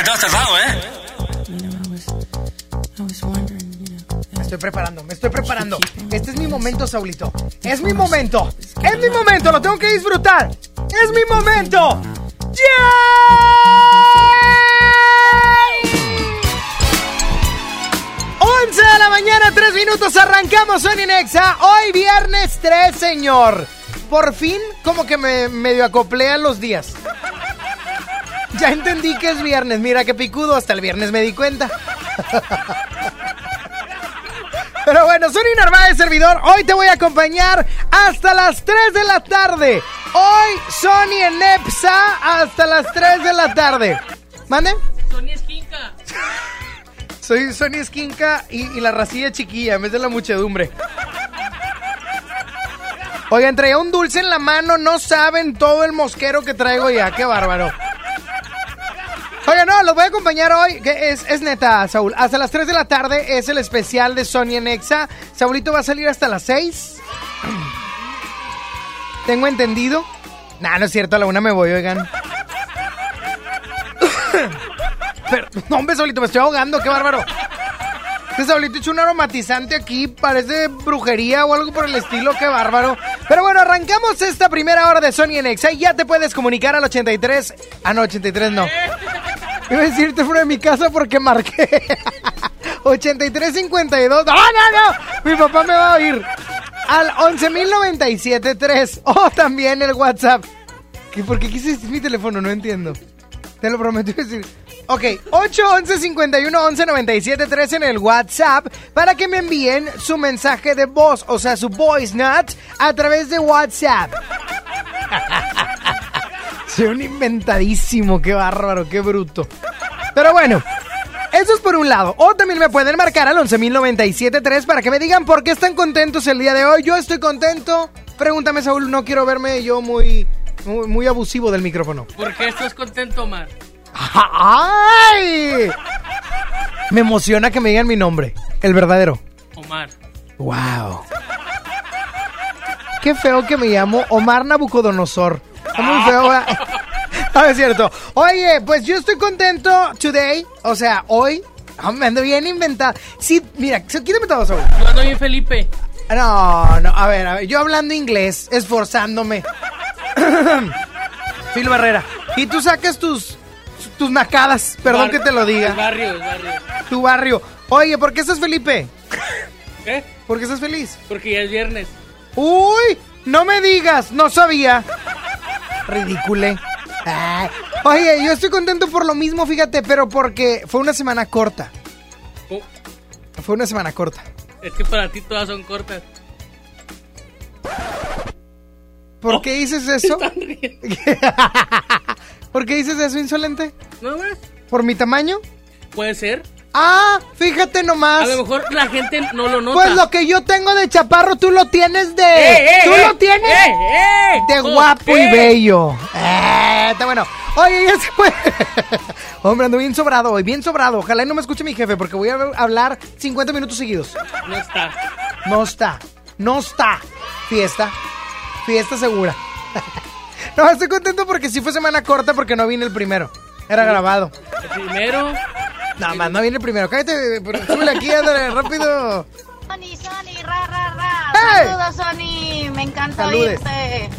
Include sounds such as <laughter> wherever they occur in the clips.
Ya te has tardado, ¿eh? Me estoy preparando, me estoy preparando. Este es mi momento, Saulito. Es mi momento. Es mi momento, lo tengo que disfrutar. Es mi momento. ¡Yeah! 11 de la mañana, 3 minutos, arrancamos Sony Nexa. Hoy viernes 3, señor. Por fin, como que me medio acoplé a los días. Ya entendí que es viernes. Mira qué picudo, hasta el viernes me di cuenta. Pero bueno, soy Narváez, servidor. Hoy te voy a acompañar hasta las 3 de la tarde. Hoy, Sony en Epsa hasta las 3 de la tarde. ¿Mande? Sony Esquinca. Soy Sony Esquinca y, y la racilla chiquilla en vez de la muchedumbre. Oigan, traía un dulce en la mano, no saben todo el mosquero que traigo ya, qué bárbaro. Oigan, no, los voy a acompañar hoy, que es, es neta, Saúl. Hasta las 3 de la tarde es el especial de Sony en Exa. Saulito va a salir hasta las 6. <clears throat> ¿Tengo entendido? Nah, no es cierto, a la una me voy, oigan. <laughs> Pero, no, hombre, Saulito, me estoy ahogando, qué bárbaro. Este Saulito hecho un aromatizante aquí, parece brujería o algo por el estilo, qué bárbaro. Pero bueno, arrancamos esta primera hora de Sony en Exa y ya te puedes comunicar al 83. Ah, no, 83 no. <laughs> Iba a decirte fuera de mi casa porque marqué <laughs> 8352. ¡No, no, no! Mi papá me va a oír. Al 11097.3 <laughs> o también el WhatsApp. ¿Qué, ¿Por qué quise decir mi teléfono? No entiendo. Te lo prometí decir. Ok, 811 51 11 97 3 en el WhatsApp para que me envíen su mensaje de voz, o sea, su voice note a través de WhatsApp. <laughs> Soy un inventadísimo, qué bárbaro, qué bruto. Pero bueno, eso es por un lado. O también me pueden marcar al 11.097.3 para que me digan por qué están contentos el día de hoy. Yo estoy contento. Pregúntame, Saúl, no quiero verme yo muy, muy, muy abusivo del micrófono. ¿Por qué estás contento, Omar? ¡Ay! Me emociona que me digan mi nombre, el verdadero. Omar. ¡Wow! Qué feo que me llamo Omar Nabucodonosor. Está muy feo, ¿verdad? No, <laughs> es cierto. Oye, pues yo estoy contento today. O sea, hoy. Ah, Me ando bien inventado. Sí, mira, quítame todo, Saúl. Yo ando bien, Felipe. No, no, a ver, a ver, yo hablando inglés, esforzándome. <clears throat> Phil Barrera. Y tú sacas tus tus nacadas, perdón que te lo diga. barrio, barrio. Tu barrio. Oye, ¿por qué estás Felipe? ¿Qué? ¿Por qué estás feliz? Porque ya es viernes. Uy, no me digas, no sabía. Ridícule. Oye, yo estoy contento por lo mismo, fíjate, pero porque fue una semana corta. Oh, Fue una semana corta. es que para ti todas son cortas. ¿Por qué dices eso? <laughs> <laughs> ¿Por qué dices eso, insolente? ¿No más? ¿Por mi tamaño? Puede ser. Ah, fíjate nomás. A lo mejor la gente no lo nota. Pues lo que yo tengo de chaparro, tú lo tienes de. ¡Eh, eh, tú eh! lo tienes ¡Eh, eh! de guapo y eh. bello. Eh, está bueno. Oye, ya se fue. <laughs> Hombre, ando bien sobrado hoy, bien sobrado. Ojalá y no me escuche mi jefe, porque voy a hablar 50 minutos seguidos. No está. No está. No está. Fiesta. Fiesta segura. <laughs> no, estoy contento porque sí fue semana corta porque no vine el primero. Era grabado. El primero. Nada más, no viene el primero. Cállate, pero súbele aquí, ándale, rápido. Sony, Sony, ra, ra, ra. ¡Hey! Saludos, Sony. Me encanta Saludes. oírte.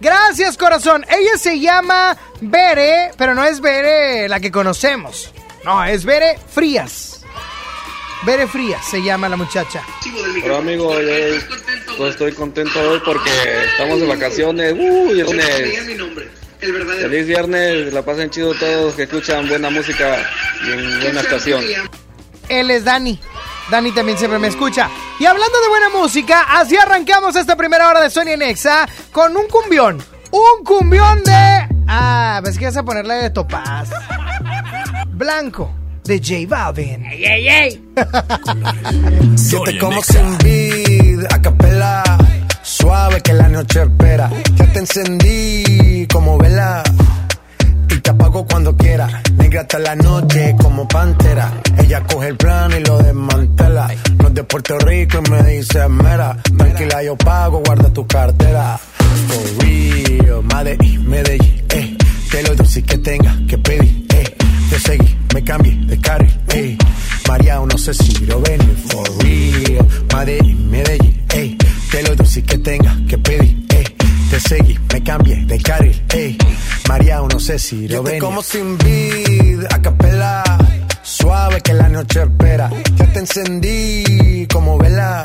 Gracias, corazón. Ella se llama Bere, pero no es Bere la que conocemos. No, es Bere Frías. Bere Frías se llama la muchacha. Hola amigo, yo pues, estoy contento hoy porque estamos de vacaciones. Uh, y el lunes. Feliz viernes, la pasen chido todos que escuchan buena música y en buena estación. Él es Dani. Dani también siempre me escucha. Y hablando de buena música, así arrancamos esta primera hora de Sony en Exa con un cumbión. Un cumbión de... Ah, ves que vas a ponerle de topaz. Blanco de J Balvin. ¡Ey, ey, ey! Yo te como sin vid, a capela. Suave que la noche espera. Ya te encendí como vela. Y te apago cuando quiera. Negra hasta la noche como pantera. Ella coge el plan y lo desmantela. No es de Puerto Rico y me dice mera. Tranquila, yo pago, guarda tu cartera. For real, Medellín, Medellín, eh. Te lo si que tenga que pedir, eh. Te seguí, me cambié de carril, eh. María, no sé si lo venir, for real. Medellín, Medellín, eh. Te lo si que tenga que pedir, eh. Te seguí, me cambié de carril, eh. María, no sé si lo venir. como sin vid, a capela. Suave que la noche espera. Ya te encendí como vela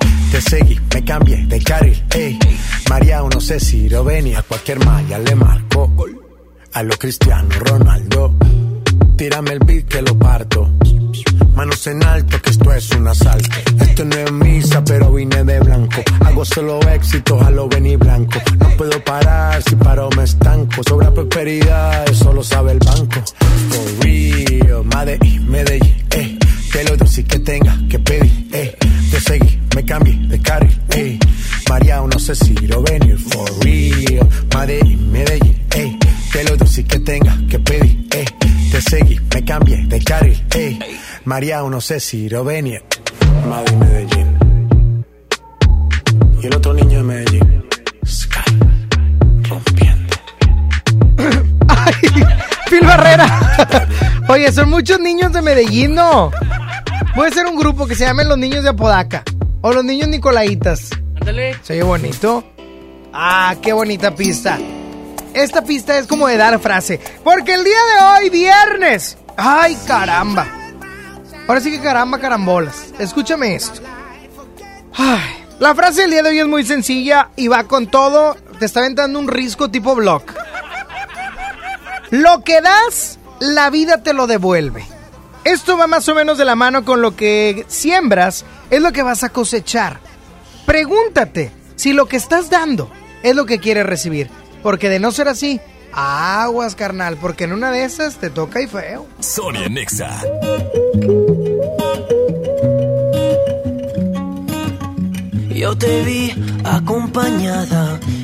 Te seguí, me cambié de carril, ey. María, no sé si lo venía. A cualquier malla le marco. A lo Cristiano Ronaldo. Tírame el beat que lo parto. Manos en alto, que esto es un asalto. Esto no es misa, pero vine de blanco. Hago solo éxitos a lo venir blanco. No puedo parar, si paro me estanco. Sobra prosperidad, eso lo sabe el banco. For real, Medellín, Medellín, eh. Te lo si que tenga que pedir, eh. Te seguí, me cambié de carril, eh. María, no sé si lo venir, for real. Medellín, Medellín, eh. Te lo si que tenga que pedir, eh. Te seguí, me cambié de carril, eh. María, no sé si lo venir. Madrid, Medellín. Y el otro niño de Medellín. Sky. Rompiendo. <laughs> ¡Ay! Phil Barrera. <laughs> Oye, son muchos niños de Medellín, ¿no? A hacer un grupo que se llame Los Niños de Apodaca. O Los Niños Nicolaitas. Ándale. Se oye bonito. Ah, qué bonita pista. Esta pista es como de dar frase. Porque el día de hoy, viernes. Ay, caramba. Ahora sí que caramba, carambolas. Escúchame esto. Ay, la frase del día de hoy es muy sencilla y va con todo. Te está aventando un risco tipo blog. Lo que das, la vida te lo devuelve. Esto va más o menos de la mano con lo que siembras, es lo que vas a cosechar. Pregúntate si lo que estás dando es lo que quieres recibir. Porque de no ser así, aguas, carnal, porque en una de esas te toca y feo. Sonia Nexa. Yo te vi acompañada,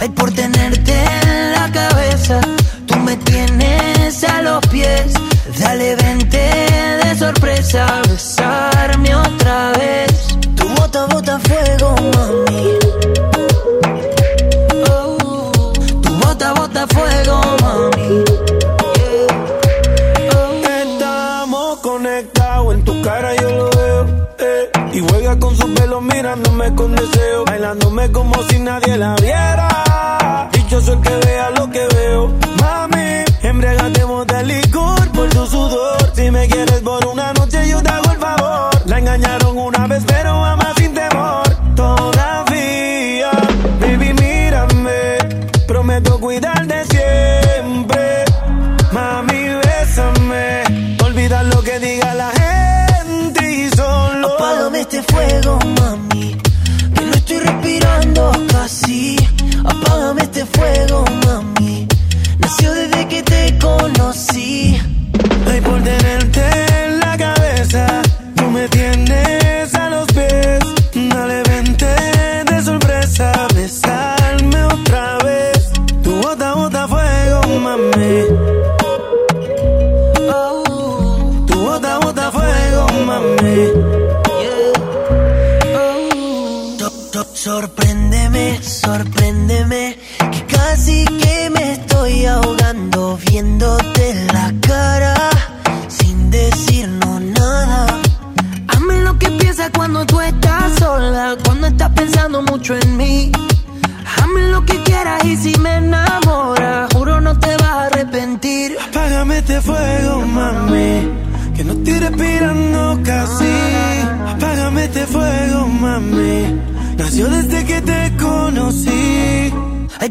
Ay, por tenerte en la cabeza. Tú me tienes a los pies. Dale, vente de sorpresa. Besarme otra vez. Tu bota, bota fuego, mami. Oh, tu bota, bota fuego, mami. Oh. Estamos conectados, en tu cara yo lo veo. eh. Y juega con su pelo mirándome con deseo. Bailándome como si nadie la viera. Dichoso el que vea lo que veo. Mami, embriagatemos de licor por tu sudor.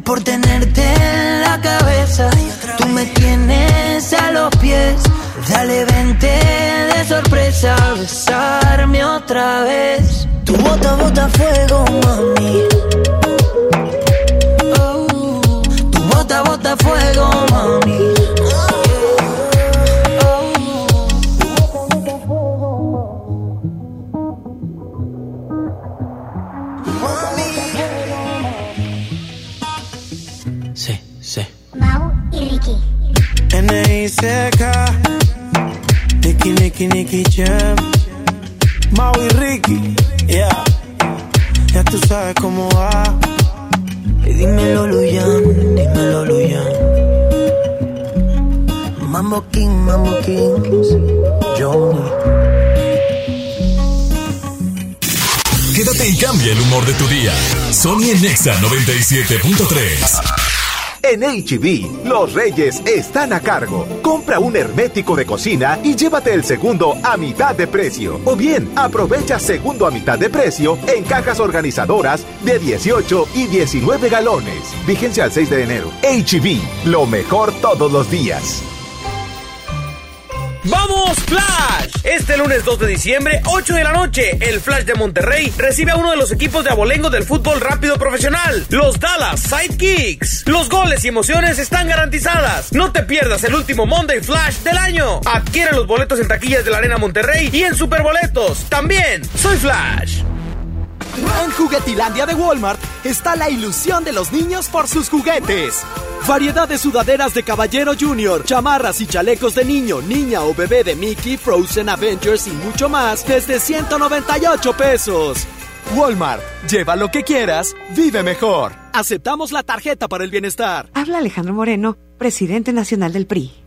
Por tenerte Mambo King, Mambo Kings, Johnny. Quédate y cambia el humor de tu día. Sony en Nexa 97.3. En HB, los reyes están a cargo. Compra un hermético de cocina y llévate el segundo a mitad de precio. O bien, aprovecha segundo a mitad de precio en cajas organizadoras de 18 y 19 galones. Vigencia al 6 de enero. HB, lo mejor todos los días. ¡Vamos, Flash! Este lunes 2 de diciembre, 8 de la noche, el Flash de Monterrey recibe a uno de los equipos de abolengo del fútbol rápido profesional, los Dallas Sidekicks. Los goles y emociones están garantizadas. No te pierdas el último Monday Flash del año. Adquiere los boletos en taquillas de la Arena Monterrey y en Superboletos. También, soy Flash. En Juguetilandia de Walmart está la ilusión de los niños por sus juguetes. Variedad de sudaderas de Caballero Junior, chamarras y chalecos de niño, niña o bebé de Mickey, Frozen, Avengers y mucho más desde 198 pesos. Walmart, lleva lo que quieras, vive mejor. Aceptamos la tarjeta para el bienestar. Habla Alejandro Moreno, presidente nacional del PRI.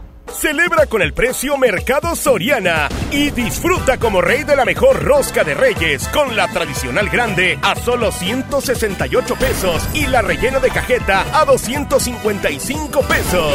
Celebra con el precio Mercado Soriana y disfruta como rey de la mejor rosca de reyes con la tradicional grande a solo 168 pesos y la rellena de cajeta a 255 pesos.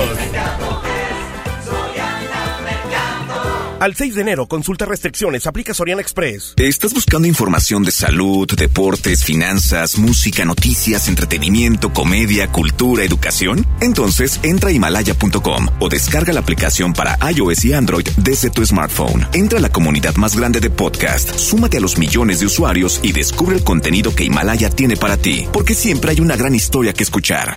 Al 6 de enero, consulta restricciones, aplica Soriana Express. ¿Estás buscando información de salud, deportes, finanzas, música, noticias, entretenimiento, comedia, cultura, educación? Entonces entra a himalaya.com o descarga la aplicación para iOS y Android desde tu smartphone. Entra a la comunidad más grande de podcast, súmate a los millones de usuarios y descubre el contenido que Himalaya tiene para ti, porque siempre hay una gran historia que escuchar.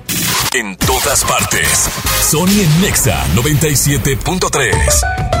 En todas partes. Sony en Nexa 97.3.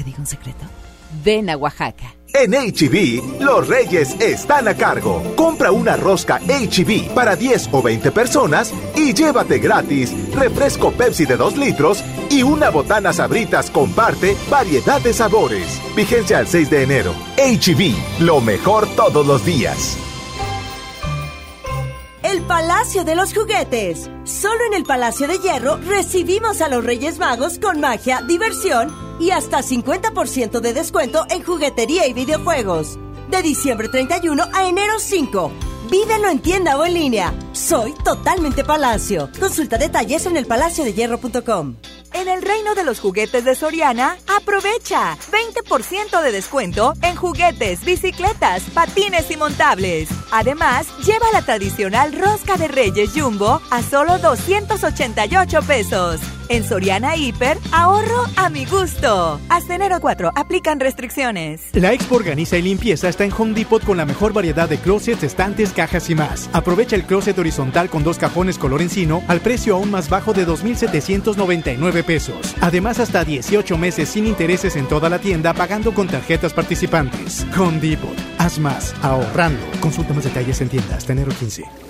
¿Te digo un secreto? Ven a Oaxaca. En HB, los reyes están a cargo. Compra una rosca HB para 10 o 20 personas y llévate gratis refresco Pepsi de 2 litros y una botana sabritas comparte variedad de sabores. Vigencia al 6 de enero. HB, lo mejor todos los días. El Palacio de los Juguetes. Solo en el Palacio de Hierro recibimos a los Reyes Magos con magia, diversión y hasta 50% de descuento en juguetería y videojuegos. De diciembre 31 a enero 5. Vídelo en tienda o en línea. Soy totalmente Palacio. Consulta detalles en elpalaciodehierro.com. En el reino de los juguetes de Soriana, aprovecha 20% de descuento en juguetes, bicicletas, patines y montables. Además, lleva la tradicional rosca de Reyes Jumbo a solo 288 pesos. En Soriana Hiper, ahorro a mi gusto. Hasta enero 4, aplican restricciones. La Expo Organiza y Limpieza está en Home Depot con la mejor variedad de closets, estantes, cajas y más. Aprovecha el closet horizontal con dos cajones color encino al precio aún más bajo de 2,799 pesos. Además, hasta 18 meses sin intereses en toda la tienda pagando con tarjetas participantes. Home Depot. Haz más, ahorrando. Consulta más detalles en tienda hasta enero 15.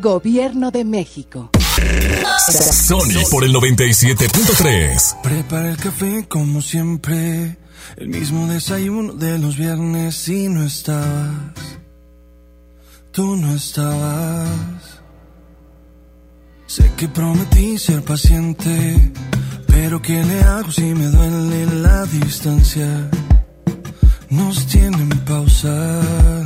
Gobierno de México. Sony por el 97.3. Prepara el café como siempre. El mismo desayuno de los viernes y no estabas. Tú no estabas. Sé que prometí ser paciente. Pero ¿qué le hago si me duele la distancia? Nos tienen pausa.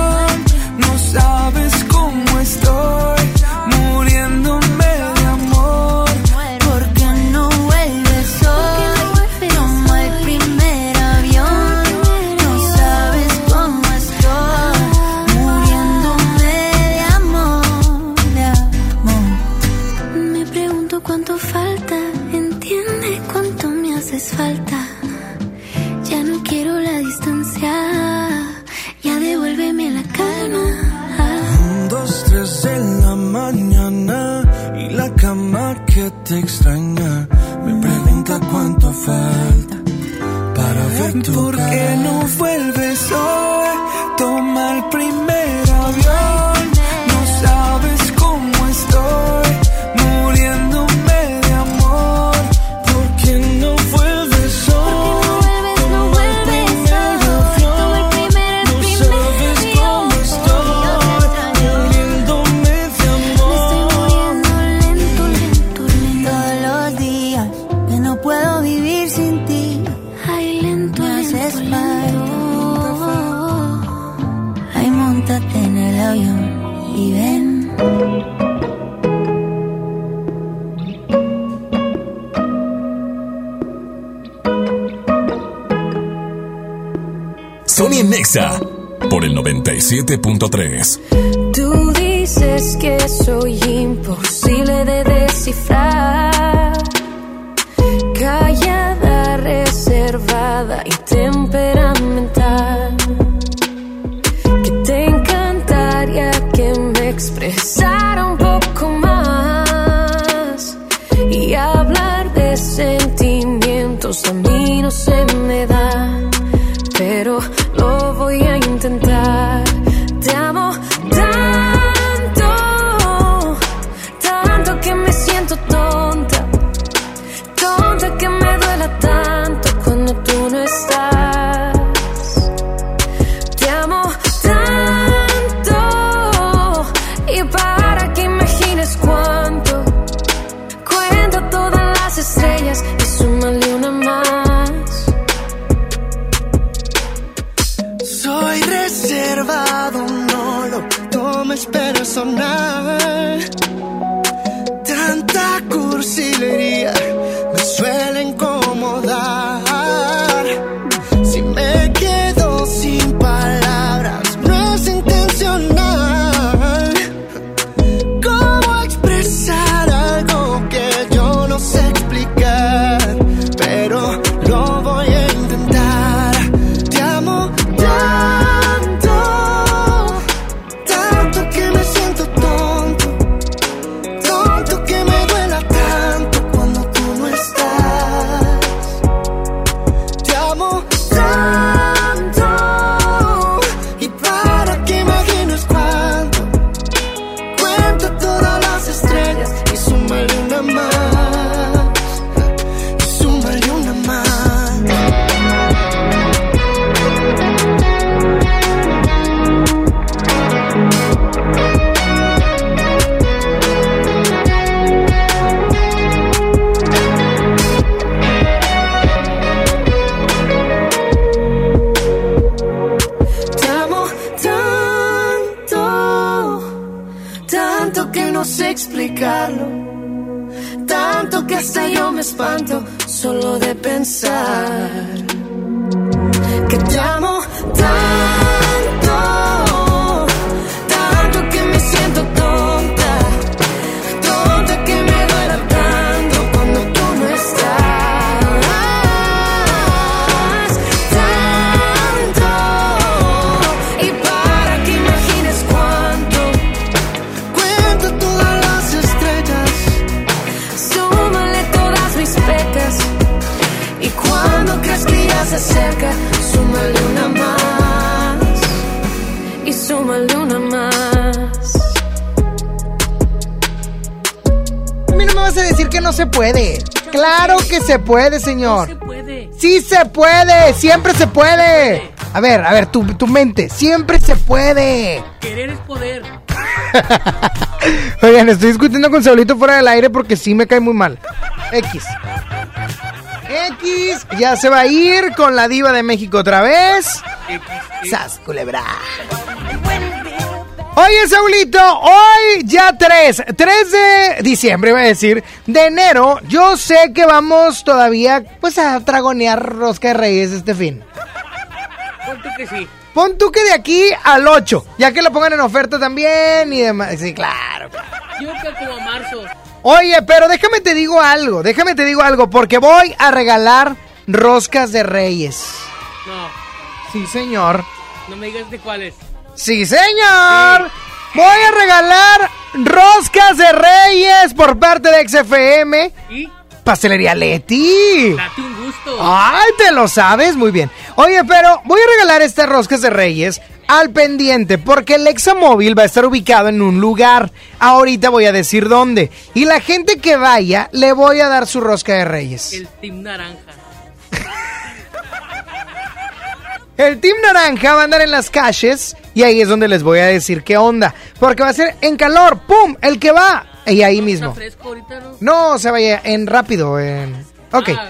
Que te extraña me pregunta cuánto falta para ver tu ¿Por qué cara. no vuelves hoy? Toma el primer avión. Sony Nexa por el 97.3. Tú dices que soy imposible de descifrar. Señor. se puede. Sí se puede, siempre se puede. A ver, a ver, tu, tu mente, siempre se puede. Querer es poder. <laughs> Oigan, estoy discutiendo con Saulito fuera del aire porque sí me cae muy mal. X. X ya se va a ir con la diva de México otra vez. Sas, culebra. Oye, Saulito, hoy ya 3, 3 de diciembre, iba a decir, de enero, yo sé que vamos todavía, pues, a tragonear rosca de reyes este fin. Pon tú que sí. Pon tú que de aquí al 8, ya que lo pongan en oferta también y demás. Sí, claro. Yo que como a marzo. Oye, pero déjame te digo algo, déjame te digo algo, porque voy a regalar roscas de reyes. No, Sí, señor. no me digas de cuáles. Sí, señor. Voy a regalar roscas de reyes por parte de XFM. ¿Y? Pastelería Leti. Date un gusto. Ay, te lo sabes muy bien. Oye, pero voy a regalar estas roscas de reyes al pendiente porque el Examóvil va a estar ubicado en un lugar. Ahorita voy a decir dónde. Y la gente que vaya le voy a dar su rosca de reyes. El Team Naranja. El Team Naranja va a andar en las calles y ahí es donde les voy a decir qué onda. Porque va a ser en calor, ¡pum! El que va. Y ahí mismo. ¿Está fresco ahorita, no? Se vaya en rápido. En... Ok. Ah,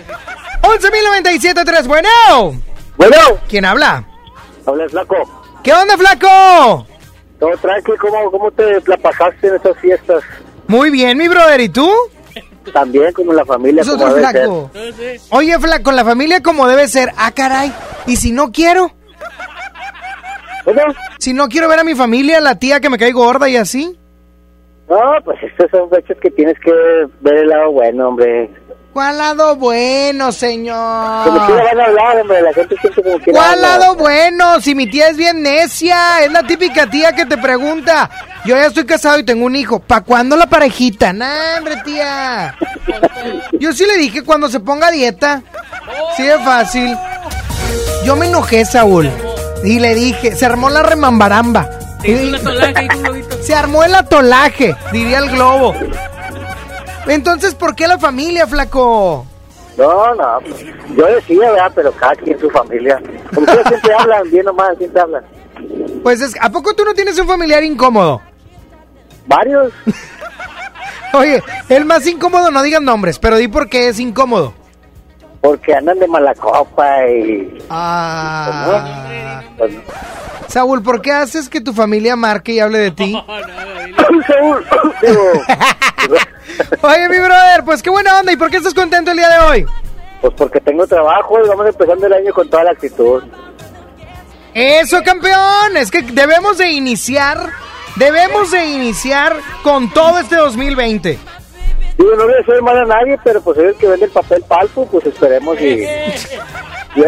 ok. 11.097.3, bueno. Bueno. ¿Quién habla? Habla flaco. ¿Qué onda, flaco? Todo tranquilo, ¿cómo, ¿cómo te la pasaste en esas fiestas? Muy bien, mi brother. ¿Y tú? También, como la familia, como ser. flaco. Oye, flaco, la familia como debe ser. Ah, caray. ¿Y si no quiero? Si no quiero ver a mi familia, la tía que me cae gorda y así. No, pues estas son fechas que tienes que ver el lado bueno, hombre. ¿Cuál lado bueno, señor? Como quiera van a hablar, hombre, la gente siente como quiera ¿Cuál hablar. lado bueno? Si mi tía es bien necia, es la típica tía que te pregunta. Yo ya estoy casado y tengo un hijo. ¿Pa' cuándo la parejita? Nah, hombre, tía. Yo sí le dije cuando se ponga a dieta. Sí es fácil. Yo me enojé, Saúl. Y le dije, se armó la remambaramba. Se armó el atolaje, diría el globo. Entonces, ¿por qué la familia, flaco? No, no, pues, yo decía, ¿verdad? Pero cada quien su familia. Quiera siempre hablan, bien o mal, siempre hablan. Pues es, ¿a poco tú no tienes un familiar incómodo? Varios. <laughs> Oye, el más incómodo, no digan nombres, pero di por qué es incómodo. Porque andan de mala copa y... Ah. Pues, no. Saúl, ¿por qué haces que tu familia marque y hable de ti? <laughs> Saúl, digo, <laughs> <laughs> Oye, mi brother, pues qué buena onda. ¿Y por qué estás contento el día de hoy? pues porque tengo trabajo y vamos empezando el año con toda la actitud. Eso, campeón. Es que debemos de iniciar, debemos de iniciar con todo este 2020. Digo, no voy a hacer mal a nadie, pero pues es el que vende el papel palpo, pues esperemos y... <laughs>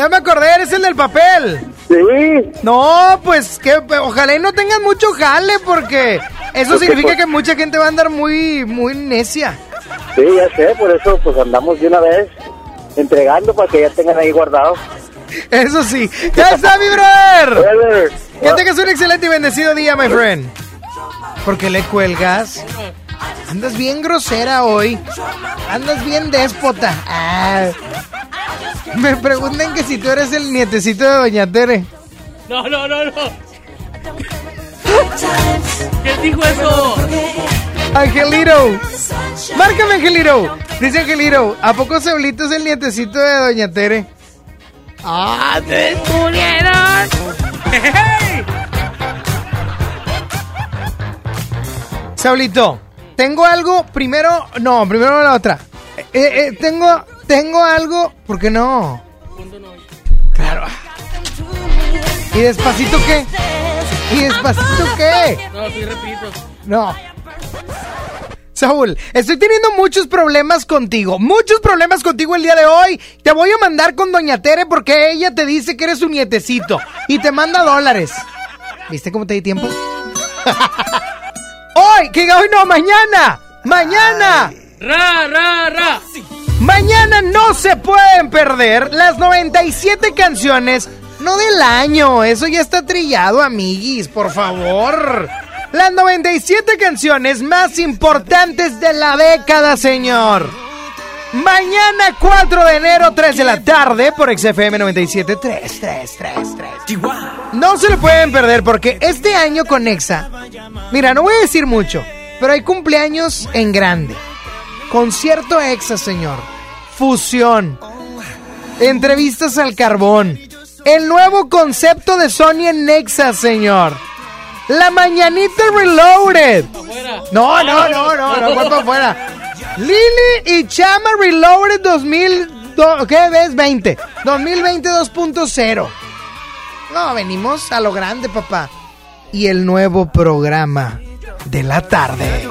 Ya me acordé, eres el del papel. Sí. No, pues que ojalá y no tengan mucho jale porque eso Porque, significa pues- que mucha gente va a andar muy, muy necia. Sí, ya sé, por eso pues andamos de una vez entregando para que ya tengan ahí guardado. Eso sí. Ya está, mi brother. Que tengas un excelente y bendecido día, my friend. ¿Por qué le cuelgas? Andas bien grosera hoy. Andas bien déspota. Ah. Me preguntan que si tú eres el nietecito de Doña Tere. No, no, no, no. ¿Quién dijo eso? Angelito. Márcame, Angelito. Dice Angelito, ¿a poco Saulito es el nietecito de Doña Tere? ¡Ah, te descubrieron! Saulito, tengo algo, primero, no, primero la otra. Eh, eh, tengo, tengo algo, ¿por qué no? Claro. ¿Y despacito qué? ¿Y despacito qué? No, sí, repito. No. Saúl, estoy teniendo muchos problemas contigo, muchos problemas contigo el día de hoy. Te voy a mandar con Doña Tere porque ella te dice que eres su nietecito y te manda dólares. ¿Viste cómo te di tiempo? <laughs> hoy, que hoy no, mañana, mañana. Ra, ra, ra. Mañana no se pueden perder las 97 canciones, no del año, eso ya está trillado, amiguis, por favor. Las 97 canciones más importantes de la década, señor. Mañana 4 de enero, 3 de la tarde, por XFM 97 3, 3, 3, 3. No se lo pueden perder porque este año con Exa, mira, no voy a decir mucho, pero hay cumpleaños en grande. Concierto Exa, señor. Fusión. Entrevistas al carbón. El nuevo concepto de Sony en Nexa, señor. La mañanita reloaded. No, no, no, no, no, <laughs> fue para afuera. Lili y Chama Reloaded 2000, do- ¿qué ves? 20. 2020 2.0. No, venimos a lo grande, papá. Y el nuevo programa de la tarde.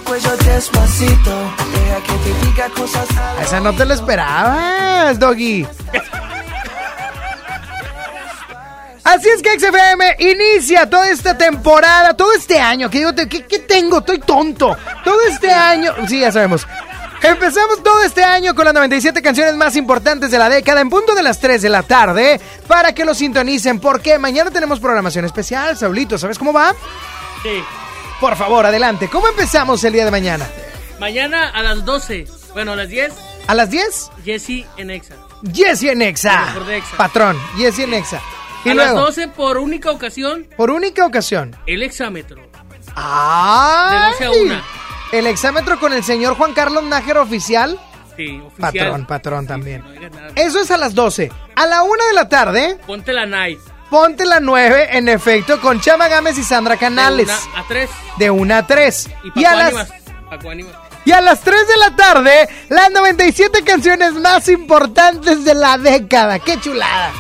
Esa no te la esperabas, Doggy. Así es que XFM inicia toda esta temporada, todo este año. Que digo, ¿qué, qué tengo? Estoy tonto. Todo este año. Sí, ya sabemos. Empezamos todo este año con las 97 canciones más importantes de la década en punto de las 3 de la tarde para que lo sintonicen porque mañana tenemos programación especial. Saulito, ¿sabes cómo va? Sí. Por favor, adelante. ¿Cómo empezamos el día de mañana? Mañana a las 12. Bueno, a las 10. ¿A las 10? Jesse en Exa. Jesse en Exa. Exa. Patrón, Jesse en Exa. Y a luego, las 12 por única ocasión, por única ocasión. el exámetro. ¡Ah! De 12 a 1. El exámetro con el señor Juan Carlos Nájero oficial. Sí, oficial. Patrón, patrón también. No digas nada. Eso es a las 12. A la 1 de la tarde, Ponte la night. ponte la 9, en efecto, con Chama Gámez y Sandra Canales. De una a 3. De 1 a 3. Y Y a, las, y a las 3 de la tarde, las 97 canciones más importantes de la década. ¡Qué chulada!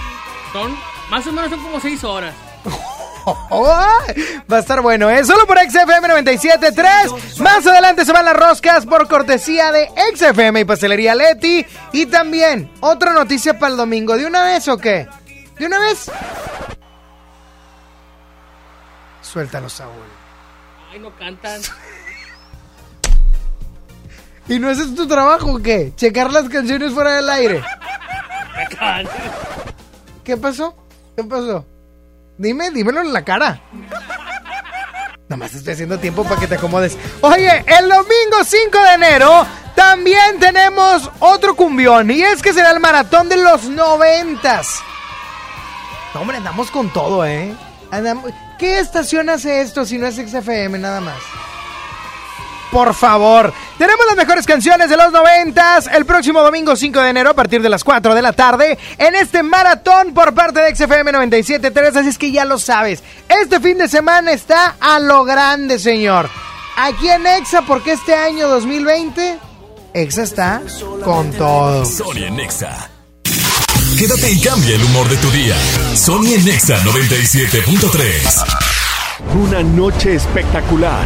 Son, más o menos son como 6 horas. <laughs> <laughs> Va a estar bueno, ¿eh? Solo por XFM 97.3. Más adelante se van las roscas por cortesía de XFM y Pastelería Leti. Y también, otra noticia para el domingo. ¿De una vez o qué? ¿De una vez? Suéltalo, Saúl. Ay, no cantan. <laughs> ¿Y no ese es tu trabajo o qué? ¿Checar las canciones fuera del aire? <laughs> ¿Qué pasó? ¿Qué pasó? Dime, dímelo en la cara. Nomás estoy haciendo tiempo para que te acomodes. Oye, el domingo 5 de enero también tenemos otro cumbión. Y es que será el maratón de los noventas. No, hombre, andamos con todo, ¿eh? ¿Qué estación hace esto si no es XFM nada más? Por favor, tenemos las mejores canciones de los noventas el próximo domingo 5 de enero a partir de las 4 de la tarde en este maratón por parte de XFM 97.3, así es que ya lo sabes, este fin de semana está a lo grande, señor. Aquí en EXA, porque este año 2020, EXA está con todo. Sony en Nexa. Quédate y cambia el humor de tu día. Sony en Nexa 97.3. Una noche espectacular.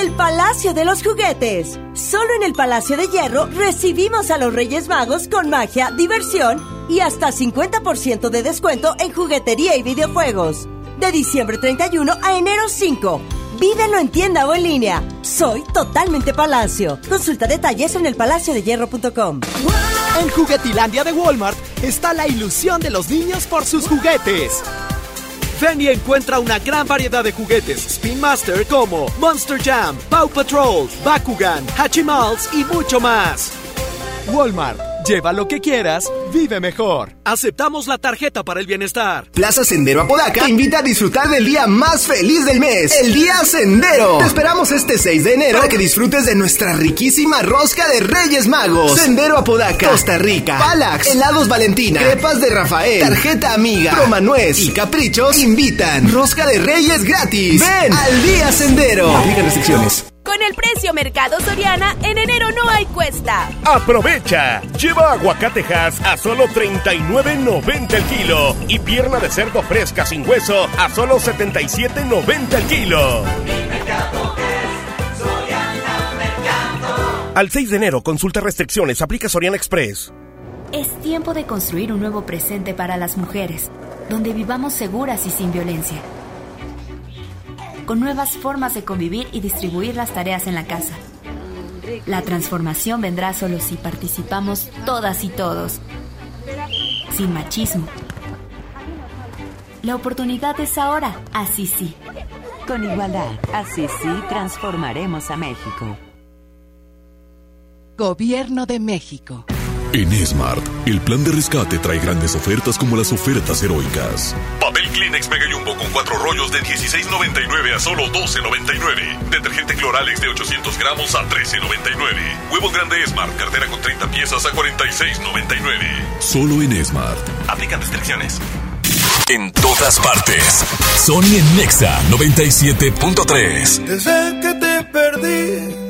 El Palacio de los Juguetes. Solo en el Palacio de Hierro recibimos a los Reyes Magos con magia, diversión y hasta 50% de descuento en juguetería y videojuegos. De diciembre 31 a enero 5. Vívelo en tienda o en línea. Soy totalmente Palacio. Consulta detalles en elpalaciodehierro.com. En Juguetilandia de Walmart está la ilusión de los niños por sus juguetes. Ven y encuentra una gran variedad de juguetes Spin Master como Monster Jam, Paw Patrol, Bakugan, Hachimals y mucho más. Walmart. Lleva lo que quieras, vive mejor. Aceptamos la tarjeta para el bienestar. Plaza Sendero Apodaca te invita a disfrutar del día más feliz del mes, el Día Sendero. Te esperamos este 6 de enero para que disfrutes de nuestra riquísima rosca de Reyes Magos. Sendero Apodaca, Costa Rica, Palax, Helados Valentina, Crepas de Rafael, Tarjeta Amiga, Promanuez y Caprichos invitan. Rosca de Reyes gratis. Ven al Día Sendero. Aplica restricciones. Con el precio Mercado Soriana, en enero no hay cuesta. Aprovecha. Lleva aguacatejas a solo 39.90 el kilo y pierna de cerdo fresca sin hueso a solo 77.90 el kilo. Al 6 de enero, consulta restricciones, aplica Soriana Express. Es tiempo de construir un nuevo presente para las mujeres, donde vivamos seguras y sin violencia. Con nuevas formas de convivir y distribuir las tareas en la casa. La transformación vendrá solo si participamos todas y todos, sin machismo. La oportunidad es ahora, así sí. Con igualdad, así sí transformaremos a México. Gobierno de México. En Smart, el plan de rescate trae grandes ofertas como las ofertas heroicas. Papel Kleenex Mega Jumbo con cuatro rollos de 16.99 a solo 12.99. Detergente Cloralex de 800 gramos a 13.99. Huevo grande Smart, cartera con 30 piezas a 46.99. Solo en Smart. Aplican restricciones. En todas partes. Sony en Nexa 97.3. Desde que te perdí,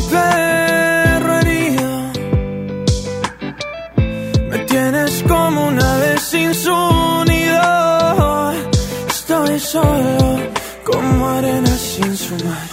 como una vez sin su nido. Estoy solo como arena sin su mar.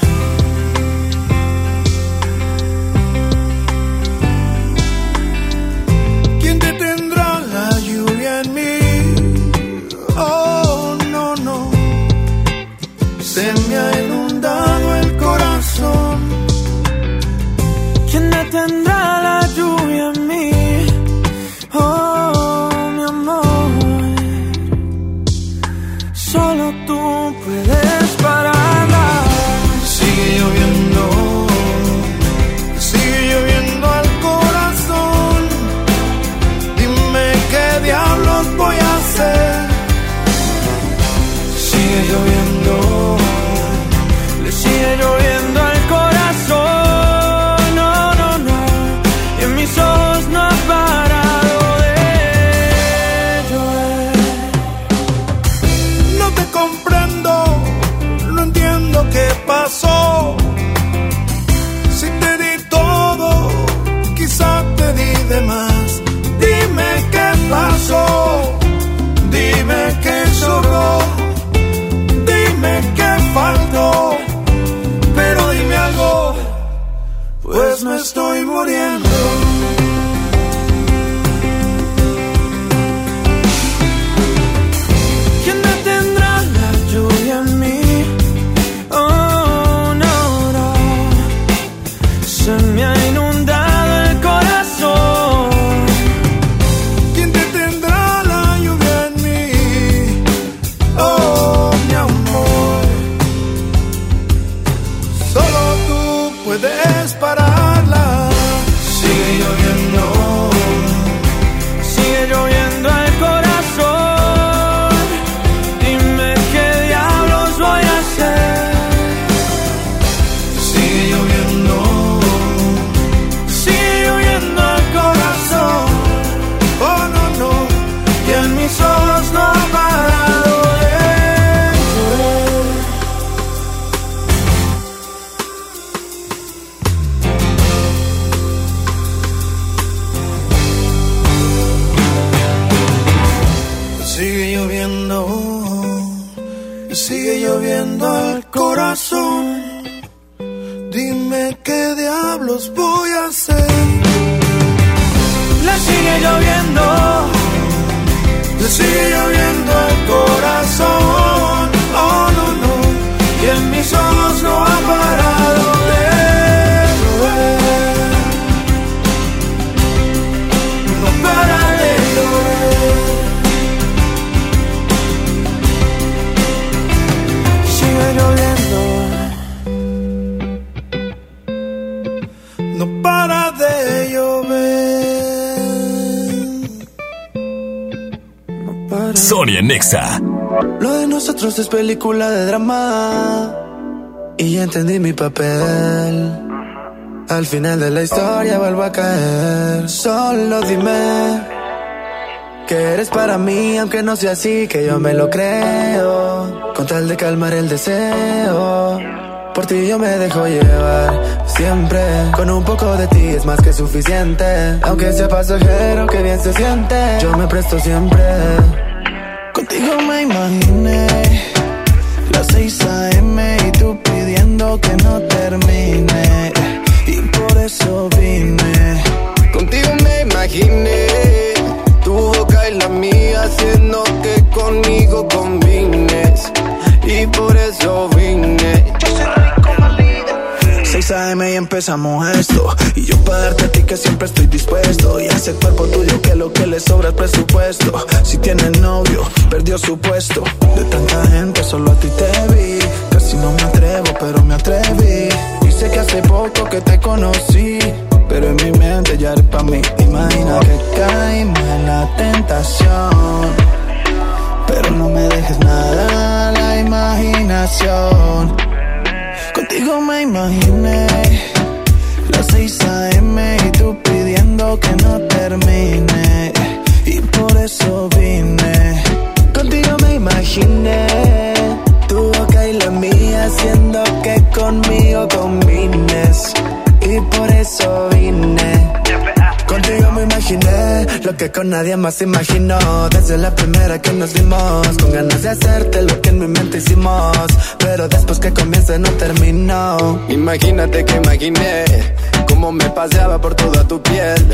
Tú puedes nosotros es película de drama. Y ya entendí mi papel. Al final de la historia vuelvo a caer. Solo dime que eres para mí, aunque no sea así, que yo me lo creo. Con tal de calmar el deseo. Por ti yo me dejo llevar siempre. Con un poco de ti es más que suficiente. Aunque sea pasajero, que bien se siente. Yo me presto siempre. Imaginé las 6 a.m. y tú pidiendo que no termine. Y por eso vine. Contigo me imaginé tu boca y la mía haciendo que conmigo combines. Empezamos esto. Y yo para a ti que siempre estoy dispuesto. Y ese cuerpo tuyo que lo que le sobra es presupuesto. Si tiene novio, perdió su puesto. De tanta gente solo a ti te vi. Casi no me atrevo, pero me atreví. Y sé que hace poco que te conocí con nadie más imaginó. Desde la primera que nos vimos, con ganas de hacerte lo que en mi mente hicimos. Pero después que comience no terminó. Imagínate que imaginé cómo me paseaba por toda tu piel.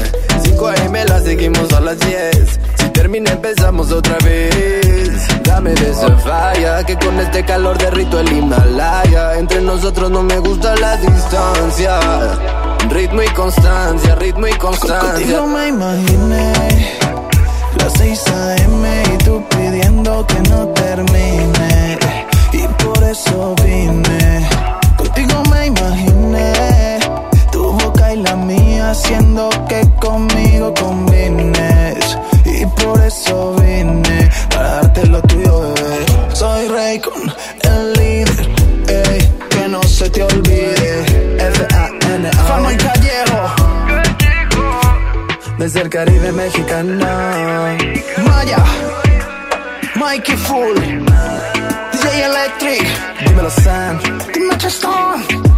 5 AM la seguimos a las 10. Si termina empezamos otra vez. Dame de esa falla que con este calor derrito el Himalaya. Entre nosotros no me gusta la distancia. Ritmo y constancia, ritmo y constancia. Contigo me imaginé las 6 a.m. y tú pidiendo que no termine. Y por eso vine. Contigo me imaginé tu boca y la mía haciendo que conmigo combines. Y por eso vine para Desde el Caribe mexicano. Maya, Mikey Full, DJ Electric. Dímelo, Sam. Dime Chestón.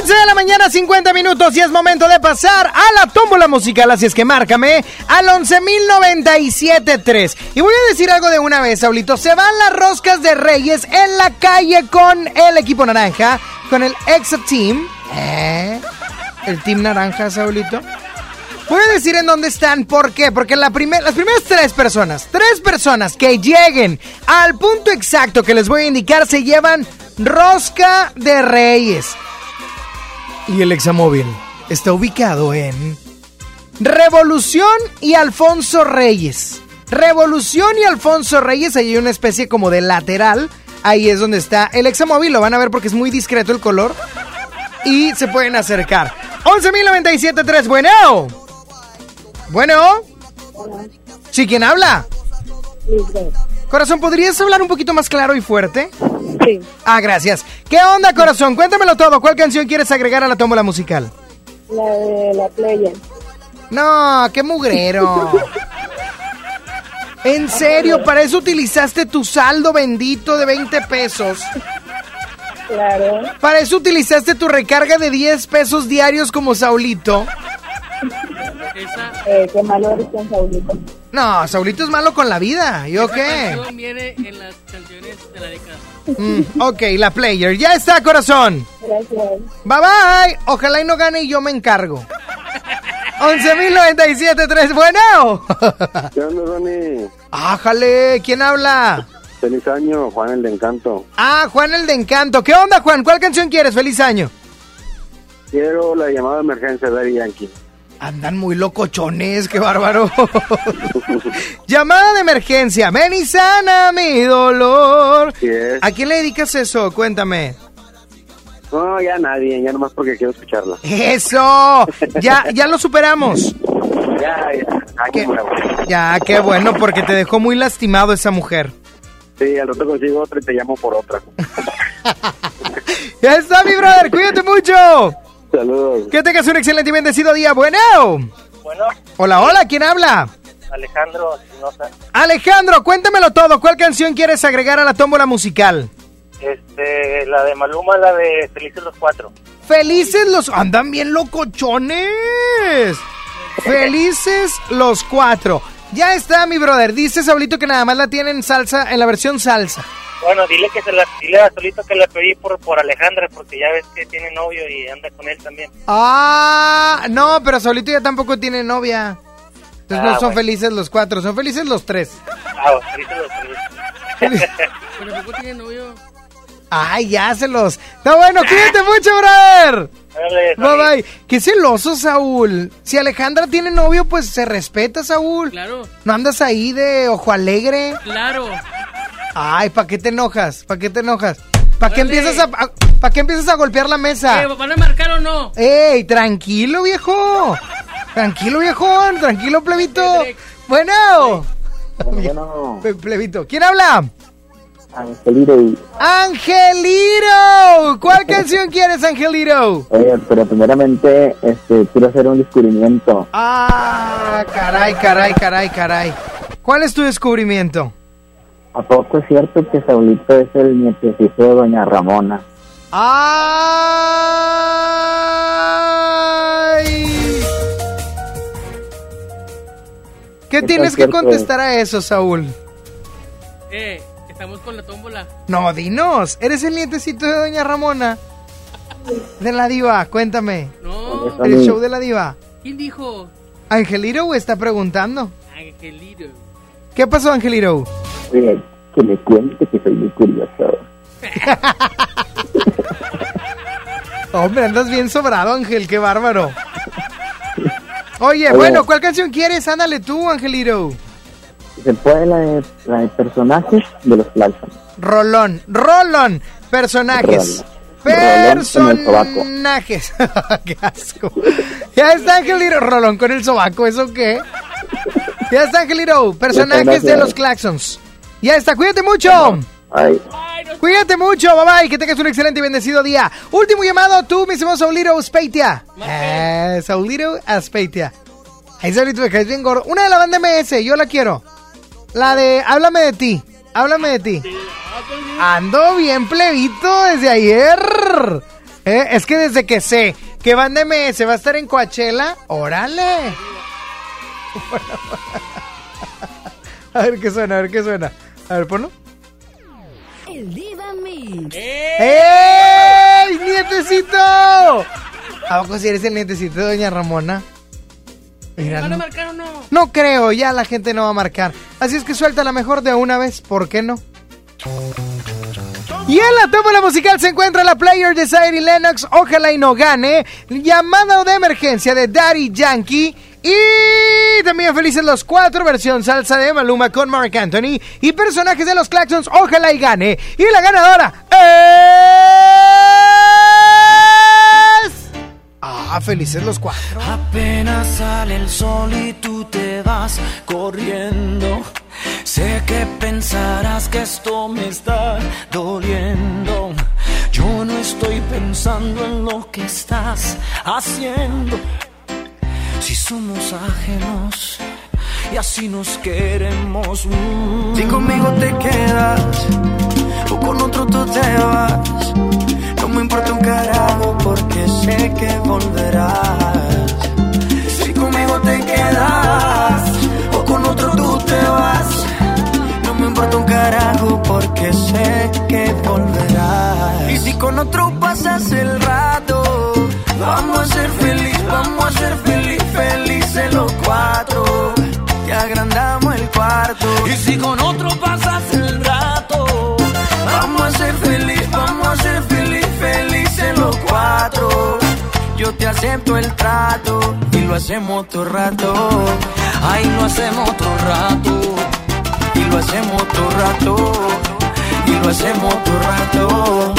11 de la mañana, 50 minutos y es momento de pasar a la tómbola musical, así es que márcame al 11.097.3. Y voy a decir algo de una vez, Saulito, se van las roscas de Reyes en la calle con el equipo naranja, con el Exa Team. ¿Eh? El Team Naranja, Saulito. Voy a decir en dónde están, ¿por qué? Porque la primer, las primeras tres personas, tres personas que lleguen al punto exacto que les voy a indicar se llevan rosca de Reyes. Y el examóvil está ubicado en Revolución y Alfonso Reyes. Revolución y Alfonso Reyes, ahí hay una especie como de lateral. Ahí es donde está el examóvil, lo van a ver porque es muy discreto el color. Y se pueden acercar. 11.097.3, bueno. Bueno. ¿Sí quién habla? Corazón, ¿podrías hablar un poquito más claro y fuerte? Sí. Ah, gracias. ¿Qué onda, corazón? Cuéntamelo todo. ¿Cuál canción quieres agregar a la tómbola musical? La de la playa. No, qué mugrero. <laughs> ¿En serio? ¿Para eso utilizaste tu saldo bendito de 20 pesos? Claro. ¿Para eso utilizaste tu recarga de 10 pesos diarios como Saulito? Eh, qué malo eres con Saulito. No, Saulito es malo con la vida. ¿Yo Esa qué? canción viene en las canciones de la década. Mm, ok, la player. Ya está, corazón. Gracias. Bye bye. Ojalá y no gane y yo me encargo. <laughs> 11.097.3. Bueno. ¿Qué onda, Ronnie? Ájale. ¿Quién habla? Feliz año, Juan el de Encanto. Ah, Juan el de Encanto. ¿Qué onda, Juan? ¿Cuál canción quieres? Feliz año. Quiero la llamada de emergencia de Daddy Yankee. Andan muy locochones, qué bárbaro. <laughs> Llamada de emergencia. Ven y sana mi dolor. ¿A quién le dedicas eso? Cuéntame. No, ya nadie, ya nomás porque quiero escucharla. Eso. Ya, ya lo superamos. Ya, ya. Año nuevo. Ya, qué bueno, porque te dejó muy lastimado esa mujer. Sí, al rato consigo otra y te llamo por otra. <laughs> Ya está, mi brother. Cuídate mucho. Saludos. Que tengas un excelente y bendecido día. Bueno. Bueno, Hola, hola. ¿Quién habla? Alejandro Espinosa. Alejandro, cuéntamelo todo. ¿Cuál canción quieres agregar a la tómbola musical? Este, la de Maluma, la de Felices los Cuatro. Felices los... Andan bien locochones. Felices los cuatro. Ya está, mi brother. Dice Saulito que nada más la tienen salsa, en la versión salsa. Bueno, dile que se la, dile a Solito que la pedí por, por Alejandra, porque ya ves que tiene novio y anda con él también. Ah, no, pero Saulito ya tampoco tiene novia. Entonces Ah, no son bueno. felices los cuatro, son felices los tres. Ah, Felices los tres. <laughs> Pero tampoco tiene novio. Ay, ya se los. Está bueno, cuídate mucho, brother. Bye bye. Qué celoso, Saúl. Si Alejandra tiene novio, pues se respeta, Saúl. Claro, No andas ahí de ojo alegre. claro. Ay, ¿para qué te enojas? ¿Para qué te enojas? ¿Para qué empiezas a, ¿para qué empiezas a golpear la mesa? Eh, ¿Van a marcar o no? ¡Ey, tranquilo, viejo! Tranquilo, viejón, tranquilo, plebito. Bueno, Bueno, Pe- <laughs> plebito. ¿Quién habla? Angelito. ¡Angelito! ¿Cuál canción quieres, Angelito? Oye, pero primeramente, este, quiero hacer un descubrimiento. Ah, caray, caray, caray, caray. ¿Cuál es tu descubrimiento? ¿A poco es cierto que Saulito es el nietecito de Doña Ramona? ¡Ay! ¿Qué ¿Qué tienes que contestar a eso, Saúl? Eh, estamos con la tómbola. No, dinos. ¿Eres el nietecito de Doña Ramona? De la diva, cuéntame. No. El show de la diva. ¿Quién dijo? Angelito está preguntando. Angelito. ¿Qué pasó, Angelito? Oye, que le cuente que soy muy curioso. <laughs> Hombre, andas bien sobrado, Ángel, qué bárbaro. <laughs> Oye, Oye. bueno, ¿cuál canción quieres? Ándale tú, Angelito. ¿Se puede la de, la de personajes de los Claxon? Rolón, Rolón, personajes. Rolón. Personajes. <laughs> qué asco. Ya está Angelito. Rolón con el sobaco, ¿eso qué? Ya está Angelito. Personajes de los Claxons. Ya está, cuídate mucho. Ay, Cuídate mucho, bye bye, que tengas un excelente y bendecido día. Último llamado, tú, mi estimado Saulito Aspeitia. Eh, Saulito Aspeitia. Ahí Saulito, me caes bien gordo. Una de la banda MS, yo la quiero. La de Háblame de ti. Háblame de ti. Ando bien plebito desde ayer. Eh, es que desde que sé que banda MS va a estar en Coachella, órale. <laughs> A ver qué suena, a ver qué suena. A ver, ponlo. El Diva Mix. ¡Ey! ¡Nietecito! ¿A poco si eres el nietecito de Doña Ramona? Mira, ¿Van a no, marcar o no? no creo, ya la gente no va a marcar. Así es que suelta la mejor de una vez, ¿por qué no? Y en la tómbola musical se encuentra la player de Zaire Lennox, ojalá y no gane, llamada de emergencia de Daddy Yankee y también felices los cuatro, versión salsa de Maluma con Mark Anthony y personajes de los Claxons, ojalá y gane. Y la ganadora es... Ah, felices los cuatro. Apenas sale el sol y tú te vas corriendo. Sé que pensarás que esto me está doliendo. Yo no estoy pensando en lo que estás haciendo. Si somos ajenos y así nos queremos. Mm. Si conmigo te quedas o con otro tú te vas, no me importa un carajo porque sé que volverás. Si conmigo te quedas o con otro tú te vas, no me importa un carajo porque sé que volverás. Y si con otro pasas el rato, vamos a ser feliz, vamos a ser feliz, felices los cuatro. Te agrandamos el cuarto. Y si con otro pasas el rato, Te acepto el trato y lo hacemos todo rato. Ay, lo hacemos otro rato. Y lo hacemos todo rato. Y lo hacemos todo rato.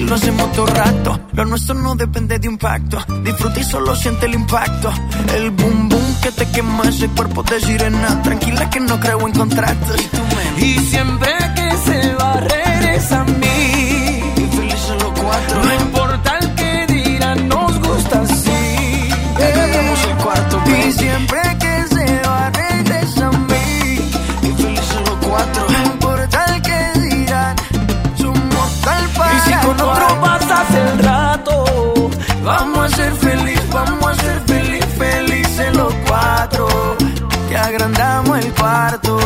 Lo hacemos todo rato. Lo nuestro no depende de un pacto. Disfruta y solo siente el impacto. El boom boom que te quema ese cuerpo de sirena. Tranquila que no creo en contratos. Y siempre que se va, regresa a mí. Y felices los cuatro. No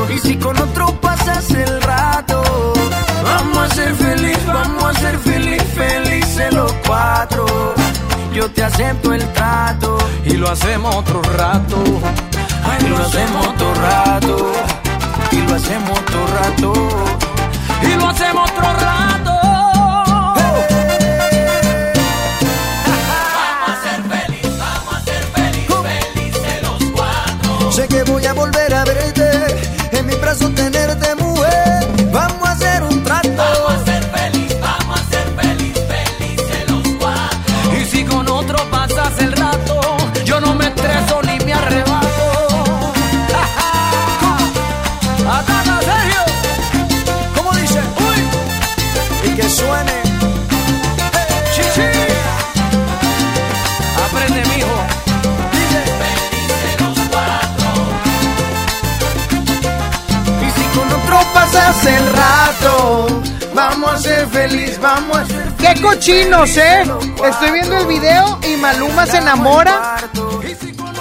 Y si con otro pasas el rato, vamos a ser feliz, vamos a ser feliz, felices los cuatro. Yo te acepto el trato. y lo hacemos otro rato. Ay, lo hacemos todo rato. Y lo hacemos todo rato. Y lo hacemos otro rato. En vamos a ser feliz, vamos a ser ¡Qué cochinos, eh! Estoy viendo el video y Maluma se enamora.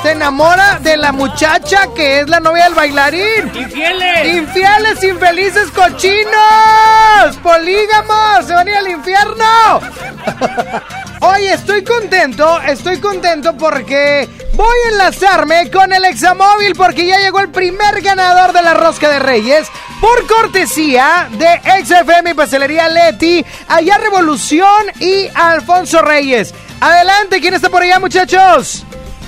Se enamora de la muchacha que es la novia del bailarín. ¡Infieles! ¡Infieles, infelices, cochinos! ¡Polígamos! ¡Se van a ir al infierno! <laughs> Oye, estoy contento, estoy contento porque voy a enlazarme con el Examóvil porque ya llegó el primer ganador de la Rosca de Reyes por cortesía de XFM y Pastelería Leti, allá Revolución y Alfonso Reyes. Adelante, ¿quién está por allá, muchachos?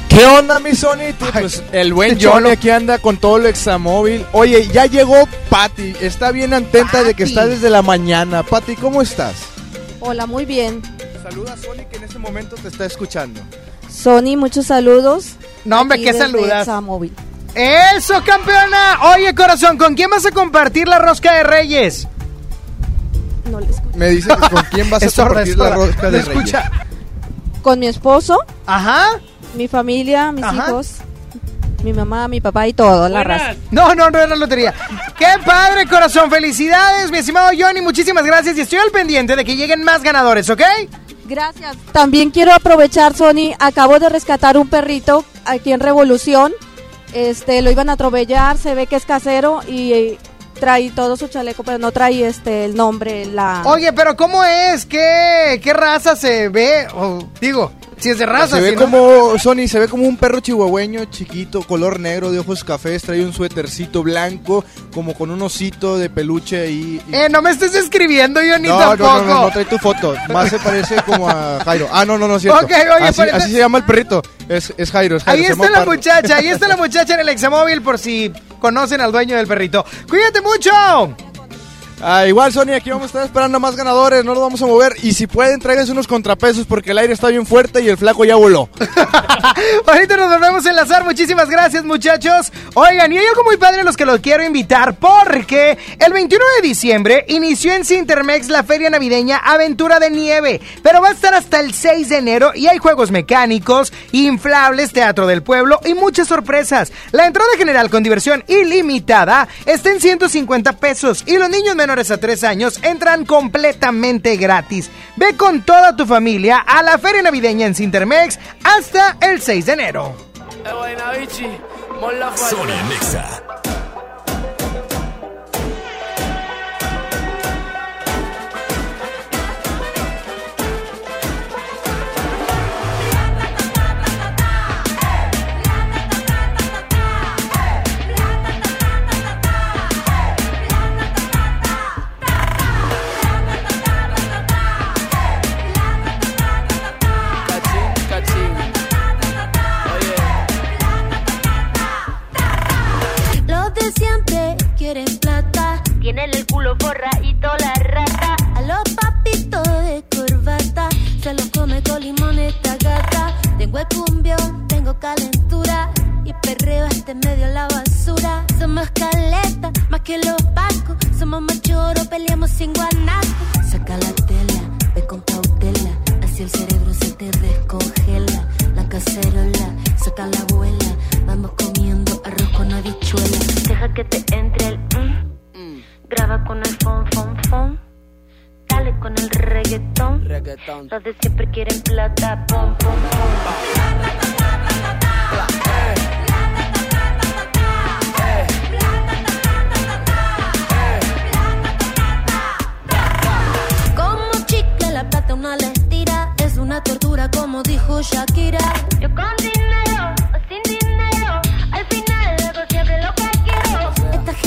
¿Qué onda, mi Sony? Tú, Pues el buen este Johnny aquí anda con todo el examóvil. Oye, ya llegó Patty. Está bien atenta de que está desde la mañana. Patty, ¿cómo estás? Hola, muy bien. Saluda a Sony que en este momento te está escuchando. Sony, muchos saludos. No, hombre, ¿qué saludas? Examóvil. ¡Eso, campeona! Oye, corazón, ¿con quién vas a compartir la Rosca de Reyes? Me dice que con quién vas a <laughs> compartir la rosca ¿Me de escucha? Reyes. Con mi esposo. Ajá. Mi familia, mis Ajá. hijos. Mi mamá, mi papá y todo, la raza. No, no, no era lotería. ¡Qué padre, corazón! ¡Felicidades, mi estimado Johnny! Muchísimas gracias y estoy al pendiente de que lleguen más ganadores, ¿ok? Gracias. También quiero aprovechar, Sony. Acabo de rescatar un perrito aquí en Revolución. Este, lo iban a atropellar, se ve que es casero y eh, trae todo su chaleco, pero no trae este el nombre, la. Oye, pero ¿cómo es? ¿Qué, qué raza se ve? Digo, si es de raza. se ve si no- como, Sony, se ve como un perro chihuahueño chiquito, color negro, de ojos cafés, trae un suétercito blanco, como con un osito de peluche ahí. y- Eh, no me estés escribiendo, Johnny, no, tampoco. no, no, no, no trae tu foto. Más se parece como a Jairo. Ah, no, no, no, es cierto. Oye, así, así se llama el perrito. Es, es Jairo, es Jairo. Ahí está la Pardo. muchacha, ahí está la muchacha en el examóvil por si conocen al dueño del perrito. ¡Cuídate mucho! Ah, igual, Sony, aquí vamos a estar esperando más ganadores, no los vamos a mover. Y si pueden, tráiganse unos contrapesos porque el aire está bien fuerte y el flaco ya voló. <laughs> Ahorita nos volvemos a enlazar. Muchísimas gracias, muchachos. Oigan, y hay algo muy padre a los que los quiero invitar porque el 21 de diciembre inició en Cintermex la feria navideña Aventura de Nieve, pero va a estar hasta el 6 de enero y hay juegos mecánicos, inflables, teatro del pueblo y muchas sorpresas. La entrada general con diversión ilimitada está en 150 pesos y los niños menores a 3 años entran completamente gratis. Ve con toda tu familia a la feria navideña en Cintermex hasta el 6 de enero. Sony Nexa. Con limón esta gata. Tengo el cumbión, tengo calentura. Y perreo este medio la basura. Somos caleta, más que los pacos. Somos machoros, peleamos sin guanaco. Saca la tela, ve con cautela. Así el cerebro se te descongela. La cacerola, saca la abuela. Vamos comiendo arroz con habichuela. Deja que te entre el mm. Graba con el fon, fon, fon. Con el reggaetón. Reggaetón. Los de siempre quieren plata. Pom, pom, pom. Como chicle la plata una la estira Es una tortura como dijo Shakira Yo con dinero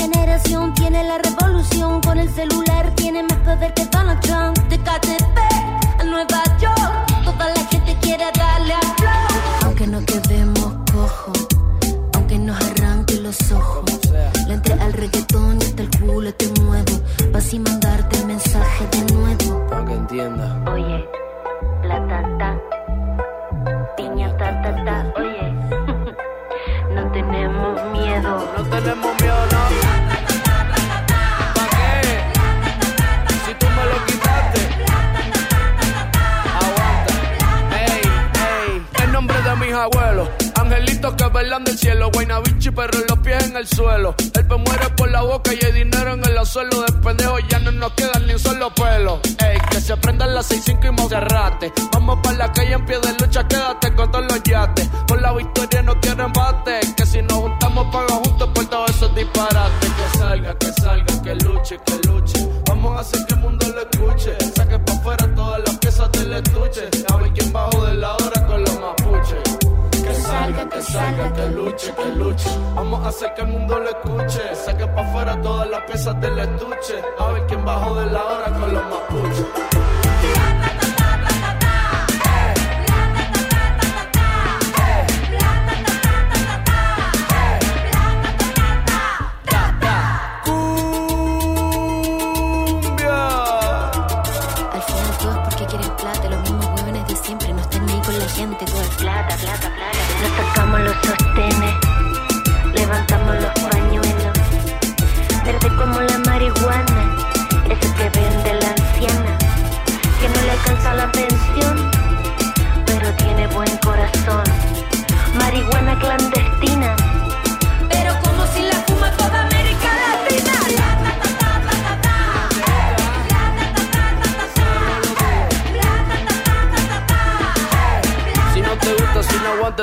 generación tiene la revolución. Con el celular tiene más poder que Donald Trump. De KTP a Nueva York. Toda la gente quiere darle a del cielo, Guaynabichi, pero los pies en el suelo. El pe muere por la boca y hay dinero en el suelo. De pendejo ya no nos quedan ni un solo pelo. Ey, que se prendan las 6-5 y Monserrate. Vamos para la calle en pie de lucha, quédate con todos los yates. Por la victoria no quiero embate. Que si nos juntamos, paga juntos por todos esos disparates. Que salga, que salga, que luche, que luche. Vamos a hacer que el mundo lo escuche. Saque pa' afuera todas las piezas del estuche. A quién bajo de la salga, que salga, que luche, que luche. Vamos a hacer que el mundo lo escuche. Saque pa' afuera todas las piezas del estuche. A ver quién bajó de la hora con los mapuches.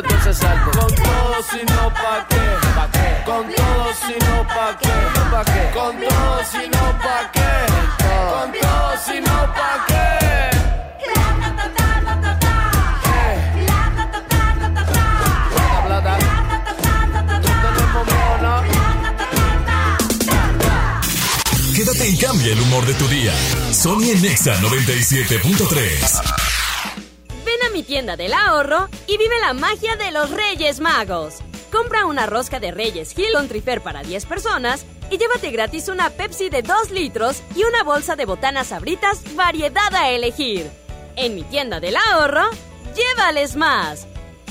Entonces. Con todo, si no, pa' qué? ¿Pa' qué? Con todo, si no, pa' qué? ¿Pa' qué? Con todo, si no, pa' qué? Con todo, si no, pa' qué? Quédate y cambia el humor de tu día. Sony en Nexa 97.3. Mi tienda del ahorro y vive la magia de los Reyes Magos. Compra una rosca de Reyes Hill con trifer para 10 personas y llévate gratis una Pepsi de 2 litros y una bolsa de botanas sabritas variedad a elegir. En mi tienda del ahorro, llévales más.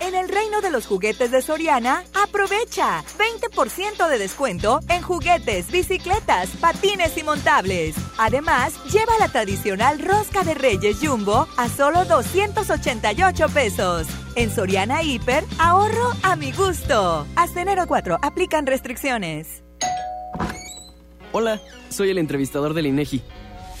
En el reino de los juguetes de Soriana, aprovecha 20% de descuento en juguetes, bicicletas, patines y montables. Además, lleva la tradicional rosca de Reyes Jumbo a solo 288 pesos. En Soriana Hiper, ahorro a mi gusto. Hasta enero 4, aplican restricciones. Hola, soy el entrevistador del INEGI.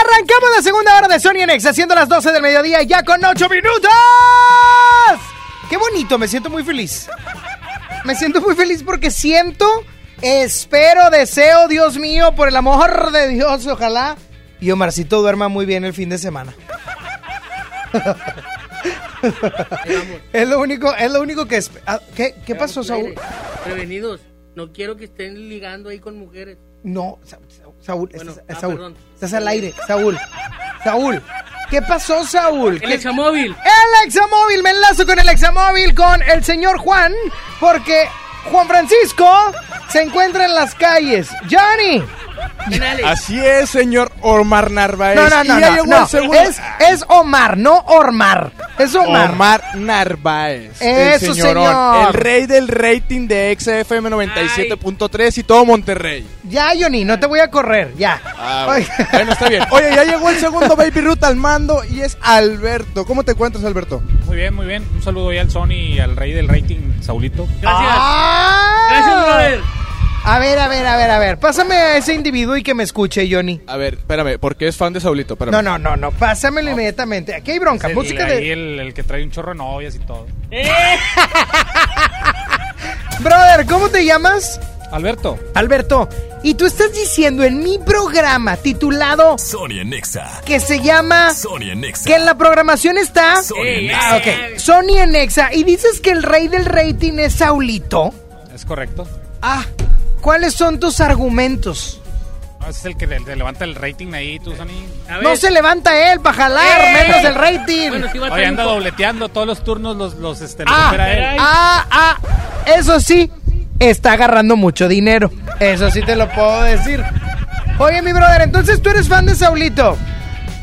Arrancamos la segunda hora de Sony Exa, haciendo las 12 del mediodía ya con 8 minutos. Qué bonito, me siento muy feliz. Me siento muy feliz porque siento, espero, deseo, Dios mío, por el amor de Dios, ojalá. Y Omarcito duerma muy bien el fin de semana. <laughs> es lo único, es lo único que ah, ¿Qué, qué pasó, Saúl? Prevenidos. No quiero que estén ligando ahí con mujeres. No, Saúl, Bueno, estás, ah, Saúl, perdón. estás al aire, Saúl. Saúl, ¿qué pasó, Saúl? El ¿Qué- examóvil. El examóvil, me enlazo con el examóvil con el señor Juan, porque Juan Francisco se encuentra en las calles. Johnny. Así es, señor Omar Narváez. No, no, no, Y ya no, segundo- Es, es Omar, no Ormar. Es Omar. Omar Narváez. Eso, el señorón, señor. El rey del rating de XFM 97.3 y todo Monterrey. Ya, Johnny, no te voy a correr, ya. Ah, bueno. Bueno, está bien. Oye, ya llegó el segundo Baby Ruth al mando y es Alberto. ¿Cómo te encuentras, Alberto? Muy bien, muy bien. Un saludo ahí al Sony y al rey del rating, Saulito. ¡Ah! Gracias, brother. A ver, a ver, a ver, a ver. Pásame a ese individuo y que me escuche, Johnny. A ver, espérame, porque es fan de Saulito. Espérame. No, no, no, no. Pásamelo inmediatamente. Aquí hay bronca. El- música ahí de. el, el que trae un chorro de novias y todo. <laughs> Brother, ¿cómo te llamas? Alberto. Alberto. Y tú estás diciendo en mi programa titulado Sony Nexa. que se llama. Sony Nexa. Que en la programación está. Sony Ah, Nexa. ok. Sony en Nexa. Y dices que el rey del rating es Saulito. Es correcto. Ah, ¿cuáles son tus argumentos? No, ese es el que le, le levanta el rating ahí, tú, Sony. No se levanta él para jalar, ¡Eh! menos el rating. Oye, anda dobleteando todos los turnos, los, los este, los Ah, él. ah, ah, eso sí, está agarrando mucho dinero. Eso sí te lo puedo decir. Oye, mi brother, entonces tú eres fan de Saulito.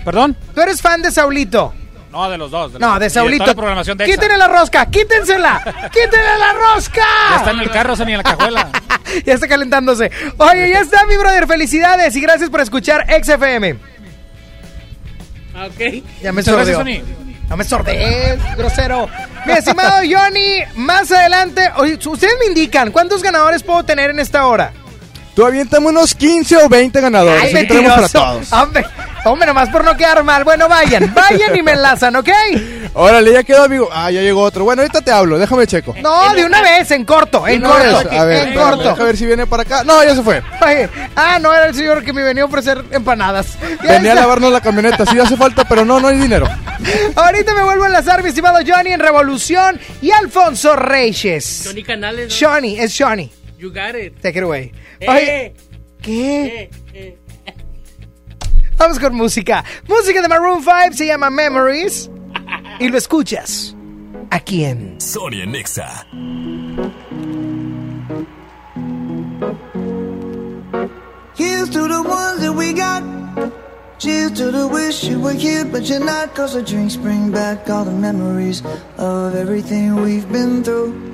¿Perdón? Tú eres fan de Saulito. No, de los dos. No, los- de Saulito. la programación de. Quítenle la rosca, quítensela. Quítenle la rosca. Ya está en el carro, Sony, en la cajuela. <laughs> ya está calentándose. Oye, ya está, mi brother. Felicidades y gracias por escuchar XFM. Ah, Ok. Ya me sordeó. No me sordees, grosero. Mi estimado Johnny, más adelante, ustedes me indican, ¿cuántos ganadores puedo tener en esta hora? Tú aviéntame unos 15 o 20 ganadores. Ay, aquí tenemos para mentiroso. todos. Hombre, Hombre, nomás por no quedar mal. Bueno, vayan, vayan y me enlazan, ¿ok? Órale, ya quedó, amigo. Ah, ya llegó otro. Bueno, ahorita te hablo, déjame checo. No, de una vez, en corto, en corto. vez. A ver, en espérame, corto. deja ver si viene para acá. No, ya se fue. Oye, ah, no, era el señor que me venía a ofrecer empanadas. Ya Venía a lavarnos la camioneta. Sí hace falta, pero no, no hay dinero. Ahorita me vuelvo a enlazar, mi estimado Johnny en Revolución y Alfonso Reyes. Johnny Canales. ¿no? Johnny, es Johnny. You got it. Take it away. Eh, Oye, ¿qué? eh, eh. <laughs> Vamos con música. Música de Maroon 5 se llama Memories. Y lo escuchas aquí en Sonia Nexa. Here's to the ones that we got. Cheers to the wish you were here, but you're not. Cause the drinks bring back all the memories of everything we've been through.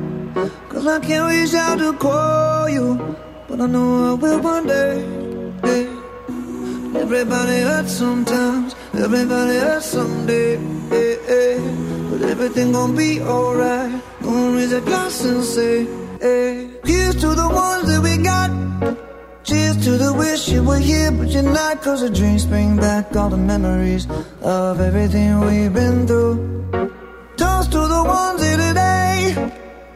Cause I can't reach out to call you, but I know I will one day. Hey. Everybody hurts sometimes, everybody hurts someday. Hey, hey. But everything gon' be alright. Gonna raise a glass and say, hey. Here's to the ones that we got. Cheers to the wish you were here, but you're not. Cause the dreams bring back all the memories of everything we've been through. Toast to the ones here today.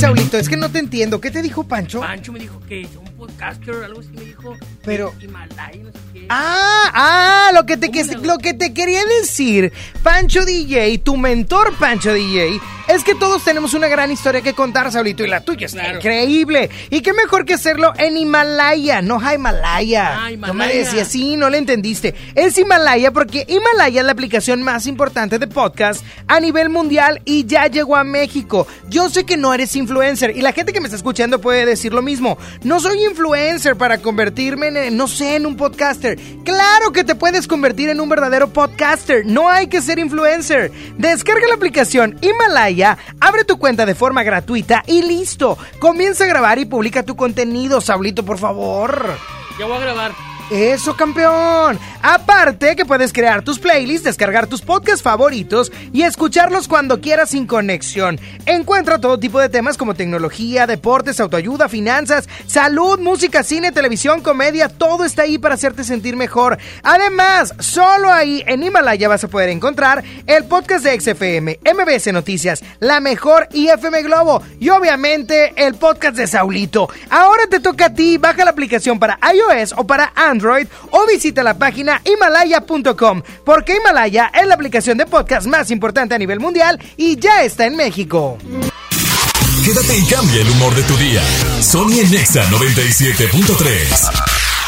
Saulito, es que no te entiendo. ¿Qué te dijo Pancho? Pancho me dijo que un podcaster o algo así me dijo. Pero- Himalaya, no sé. Ah, ah, lo que, te, que- lo que te quería decir, Pancho DJ, tu mentor Pancho DJ, es que todos tenemos una gran historia que contar, Saulito, y la tuya está Claro. increíble. Y qué mejor que hacerlo en Himalaya, no Himalaya. Ah, No me Himalaya. decías, sí, no le entendiste. Es Himalaya porque Himalaya es la aplicación más importante de podcast a nivel mundial y ya llegó a México. Yo sé que no eres influencer y la gente que me está escuchando puede decir lo mismo. No soy influencer para convertirme en, no sé, en un podcaster. Claro que te puedes convertir en un verdadero podcaster. No hay que ser influencer. Descarga la aplicación Himalaya, abre tu cuenta de forma gratuita y listo. Comienza a grabar y publica tu contenido, Saulito, por favor. Ya voy a grabar. Eso, campeón. Aparte que puedes crear tus playlists, descargar tus podcasts favoritos y escucharlos cuando quieras sin conexión. Encuentra todo tipo de temas como tecnología, deportes, autoayuda, finanzas, salud, música, cine, televisión, comedia, todo está ahí para hacerte sentir mejor. Además, solo ahí en Himalaya vas a poder encontrar el podcast de XFM, MBS Noticias, La Mejor y FM Globo y obviamente el podcast de Saulito. Ahora te toca a ti, baja la aplicación para iOS o para Android O visita la página himalaya.com, porque Himalaya es la aplicación de podcast más importante a nivel mundial y ya está en México. Quédate y cambia el humor de tu día. Sony Nexa 97.3.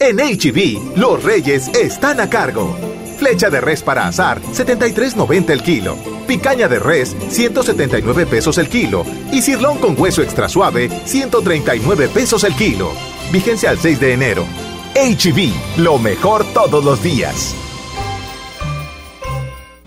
En HB, los reyes están a cargo. Flecha de res para azar, 73.90 el kilo. Picaña de res, 179 pesos el kilo. Y cirlón con hueso extra suave, 139 pesos el kilo. Vigencia al 6 de enero. HB, lo mejor todos los días.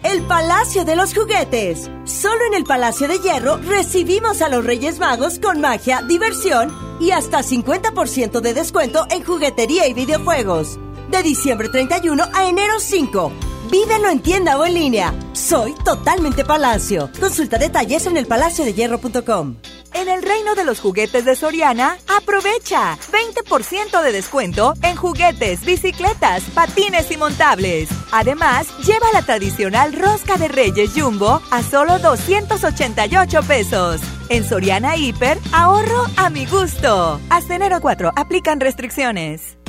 El Palacio de los Juguetes. Solo en el Palacio de Hierro recibimos a los Reyes Magos con magia, diversión y hasta 50% de descuento en juguetería y videojuegos. De diciembre 31 a enero 5. Vívelo en tienda o en línea. Soy totalmente Palacio. Consulta detalles en elpalaciodehierro.com. En el reino de los juguetes de Soriana, aprovecha 20% de descuento en juguetes, bicicletas, patines y montables. Además, lleva la tradicional rosca de Reyes Jumbo a solo 288 pesos. En Soriana Hiper, ahorro a mi gusto. Hasta enero 4, aplican restricciones.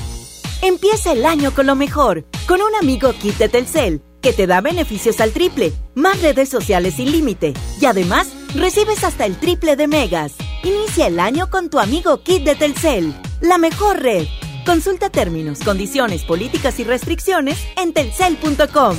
Empieza el año con lo mejor, con un amigo kit de Telcel, que te da beneficios al triple, más redes sociales sin límite, y además recibes hasta el triple de megas. Inicia el año con tu amigo kit de Telcel, la mejor red. Consulta términos, condiciones, políticas y restricciones en telcel.com.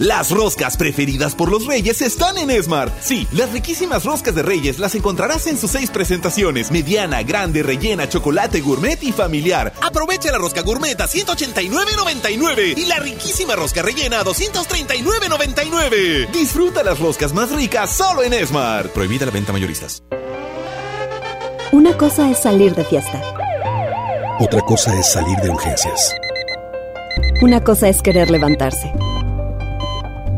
Las roscas preferidas por los reyes están en Esmar. Sí, las riquísimas roscas de reyes las encontrarás en sus seis presentaciones. Mediana, grande, rellena, chocolate, gourmet y familiar. Aprovecha la rosca gourmet a 189.99 y la riquísima rosca rellena a 239.99. Disfruta las roscas más ricas solo en Esmar. Prohibida la venta mayoristas. Una cosa es salir de fiesta. Otra cosa es salir de urgencias. Una cosa es querer levantarse.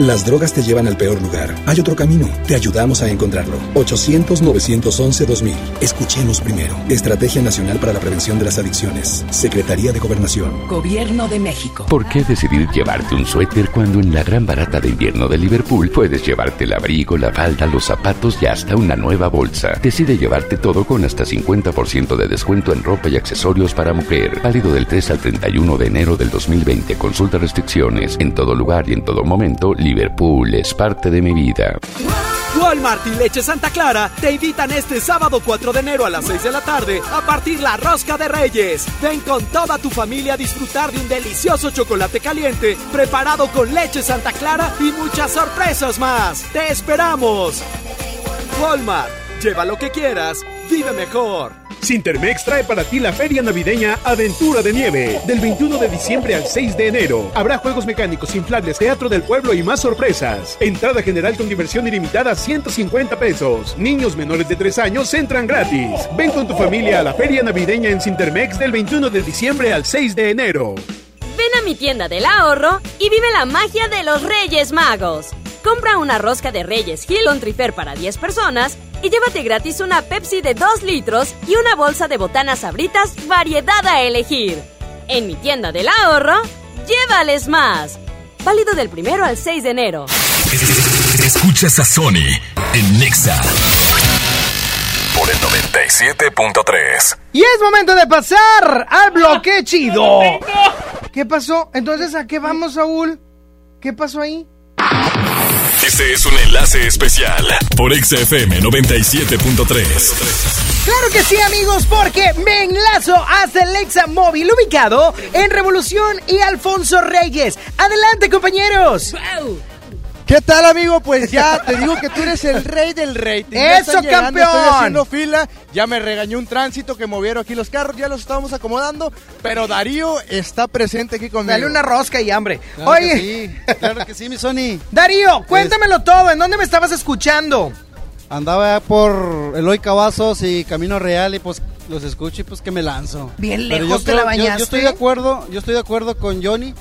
Las drogas te llevan al peor lugar. Hay otro camino. Te ayudamos a encontrarlo. 800-911-2000. Escuchemos primero. Estrategia Nacional para la Prevención de las Adicciones. Secretaría de Gobernación. Gobierno de México. ¿Por qué decidir llevarte un suéter cuando en la gran barata de invierno de Liverpool puedes llevarte el abrigo, la falda, los zapatos y hasta una nueva bolsa? Decide llevarte todo con hasta 50% de descuento en ropa y accesorios para mujer. Válido del 3 al 31 de enero del 2020. Consulta restricciones. En todo lugar y en todo momento, Liverpool es parte de mi vida. Walmart y Leche Santa Clara te invitan este sábado 4 de enero a las 6 de la tarde a partir la rosca de Reyes. Ven con toda tu familia a disfrutar de un delicioso chocolate caliente preparado con leche Santa Clara y muchas sorpresas más. ¡Te esperamos! Walmart, lleva lo que quieras, vive mejor. Sintermex trae para ti la feria navideña Aventura de Nieve. Del 21 de diciembre al 6 de enero. Habrá juegos mecánicos, inflables, teatro del pueblo y más sorpresas. Entrada general con diversión ilimitada 150 pesos. Niños menores de 3 años entran gratis. Ven con tu familia a la feria navideña en Sintermex del 21 de diciembre al 6 de enero. Ven a mi tienda del ahorro y vive la magia de los Reyes Magos. Compra una rosca de Reyes Hill Trifer para 10 personas y llévate gratis una Pepsi de 2 litros y una bolsa de botanas sabritas variedad a elegir. En mi tienda del ahorro, llévales más. Válido del primero al 6 de enero. Escuchas a Sony en Nexa por el 97.3. Y es momento de pasar al bloque chido. ¿Qué pasó? Entonces, ¿a qué vamos, Saúl? ¿Qué pasó ahí? Este es un enlace especial por XFM 97.3. Claro que sí, amigos, porque me enlazo hasta el Exa móvil ubicado en Revolución y Alfonso Reyes. Adelante, compañeros. ¿Qué tal, amigo? Pues ya te digo que tú eres el rey del. Ya ¡Eso, llegando, campeón! Estoy haciendo fila. Ya me regañó un tránsito que movieron aquí los carros. Ya los estábamos acomodando. Pero Darío está presente aquí conmigo. Dale una rosca y hambre. Claro Oye, que sí, claro que sí, mi Sony. <laughs> Darío, cuéntamelo todo. ¿En dónde me estabas escuchando? Andaba por Eloy Cavazos y Camino Real y pues los escucho y pues que me lanzo. Bien lejos yo te la yo- bañaste. Yo, estoy de acuerdo, yo estoy de acuerdo con Johnny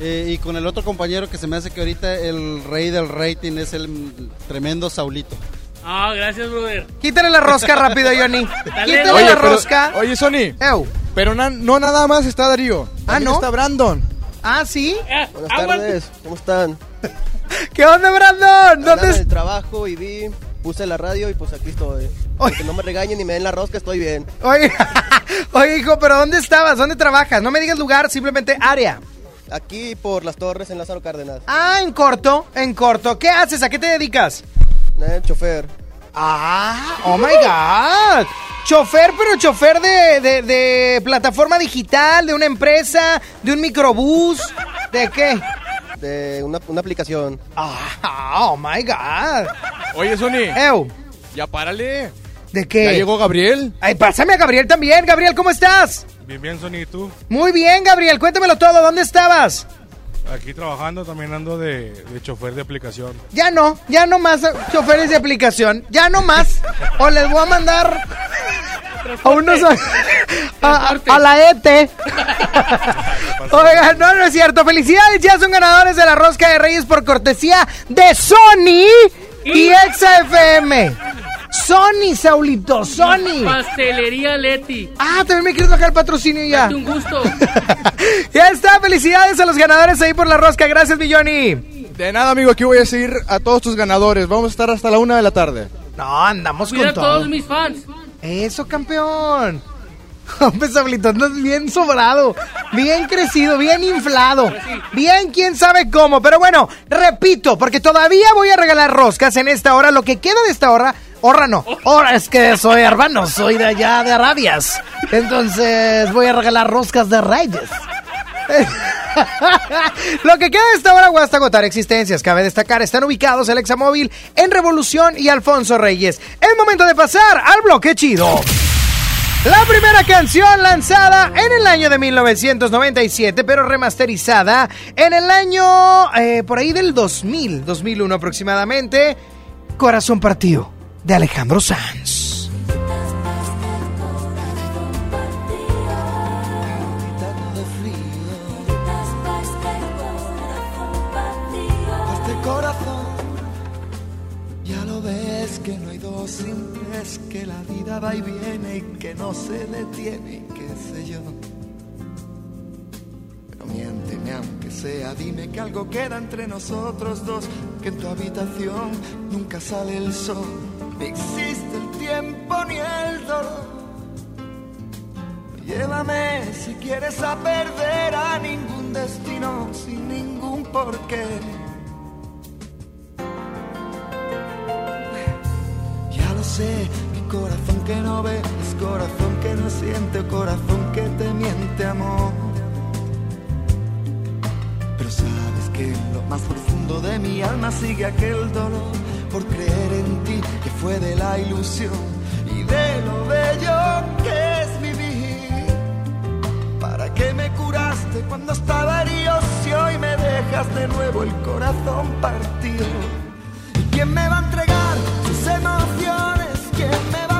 eh, y con el otro compañero que se me hace que ahorita el rey del rating es el tremendo Saulito. Ah, gracias, brother. Quítale la rosca rápido, Johnny. <laughs> Quítale Oye, la pero- rosca. Oye, Sony. Ew. Pero na- no nada más está Darío. Ah, ¿no? Está Brandon. Ah, ¿sí? Buenas tardes, ¿cómo están? <laughs> ¿Qué onda, Brandon? ¿Dónde en es- el trabajo y vi, puse la radio y pues aquí estoy. Que no me regañen ni me den la rosca, estoy bien. Oye, <laughs> oye, hijo, pero ¿dónde estabas? ¿Dónde trabajas? No me digas lugar, simplemente área. Aquí por las torres en Lázaro Cárdenas. Ah, en corto, en corto. ¿Qué haces? ¿A qué te dedicas? Eh, chofer. Ah, oh my God. Chofer, pero chofer de, de- de plataforma digital, de una empresa, de un microbús, ¿de qué? De una, una aplicación. Ah, oh my God. Oye, Sony. Ew. Ya párale. ¿De qué? ¿Ya llegó Gabriel? Ay, pásame a Gabriel también. Gabriel, ¿cómo estás? Bien, bien, Sony, ¿y tú? Muy bien, Gabriel. Cuéntamelo todo. ¿Dónde estabas? Aquí trabajando, también ando de, de chofer de aplicación. Ya no, ya no más choferes de aplicación. Ya no más. O les voy a mandar a unos a, a- a la ET. <laughs> Oigan, no, no es cierto. Felicidades, ya son ganadores de la rosca de Reyes por cortesía de Sony y Exa FM. Sony, Saulito, Sony. Pastelería Leti. Ah, también me quieres bajar el patrocinio ya. Date un gusto. <laughs> Ya está, felicidades a los ganadores ahí por la rosca. Gracias, mi Johnny. De nada, amigo, aquí voy a seguir a todos tus ganadores. Vamos a estar hasta la una de la tarde. No, andamos Cuida a con todo. todos mis fans. Eso, campeón. <laughs> Hombre, Sablito, andas bien sobrado, bien crecido, bien inflado, bien quién sabe cómo. Pero bueno, repito, porque todavía voy a regalar roscas en esta hora. Lo que queda de esta hora, hora no, hora es que soy hermano, soy de allá de Arabias. Entonces voy a regalar roscas de reyes. <laughs> Lo que queda de esta hora hasta agotar existencias. Cabe destacar, están ubicados el Examóvil en Revolución y Alfonso Reyes. Es momento de pasar al bloque chido. La primera canción lanzada en el año de 1997, pero remasterizada en el año eh, por ahí del 2000, 2001 aproximadamente. Corazón partido de Alejandro Sanz. Este que no hay dos simples, que la vida va y viene y que no se detiene, y qué sé yo. Pero miénteme aunque sea, dime que algo queda entre nosotros dos, que en tu habitación nunca sale el sol, existe el tiempo ni el dolor. Llévame si quieres a perder a ningún destino sin ningún porqué. Ya lo sé, mi corazón que no ve es corazón que no siente, corazón que te miente, amor. Pero sabes que en lo más profundo de mi alma sigue aquel dolor por creer en ti que fue de la ilusión y de lo bello que es vivir. ¿Para qué me curaste cuando estaba herido si hoy me dejas de nuevo el corazón partido? ¿Y quién me va a entregar sus emociones? ¿Quién me va a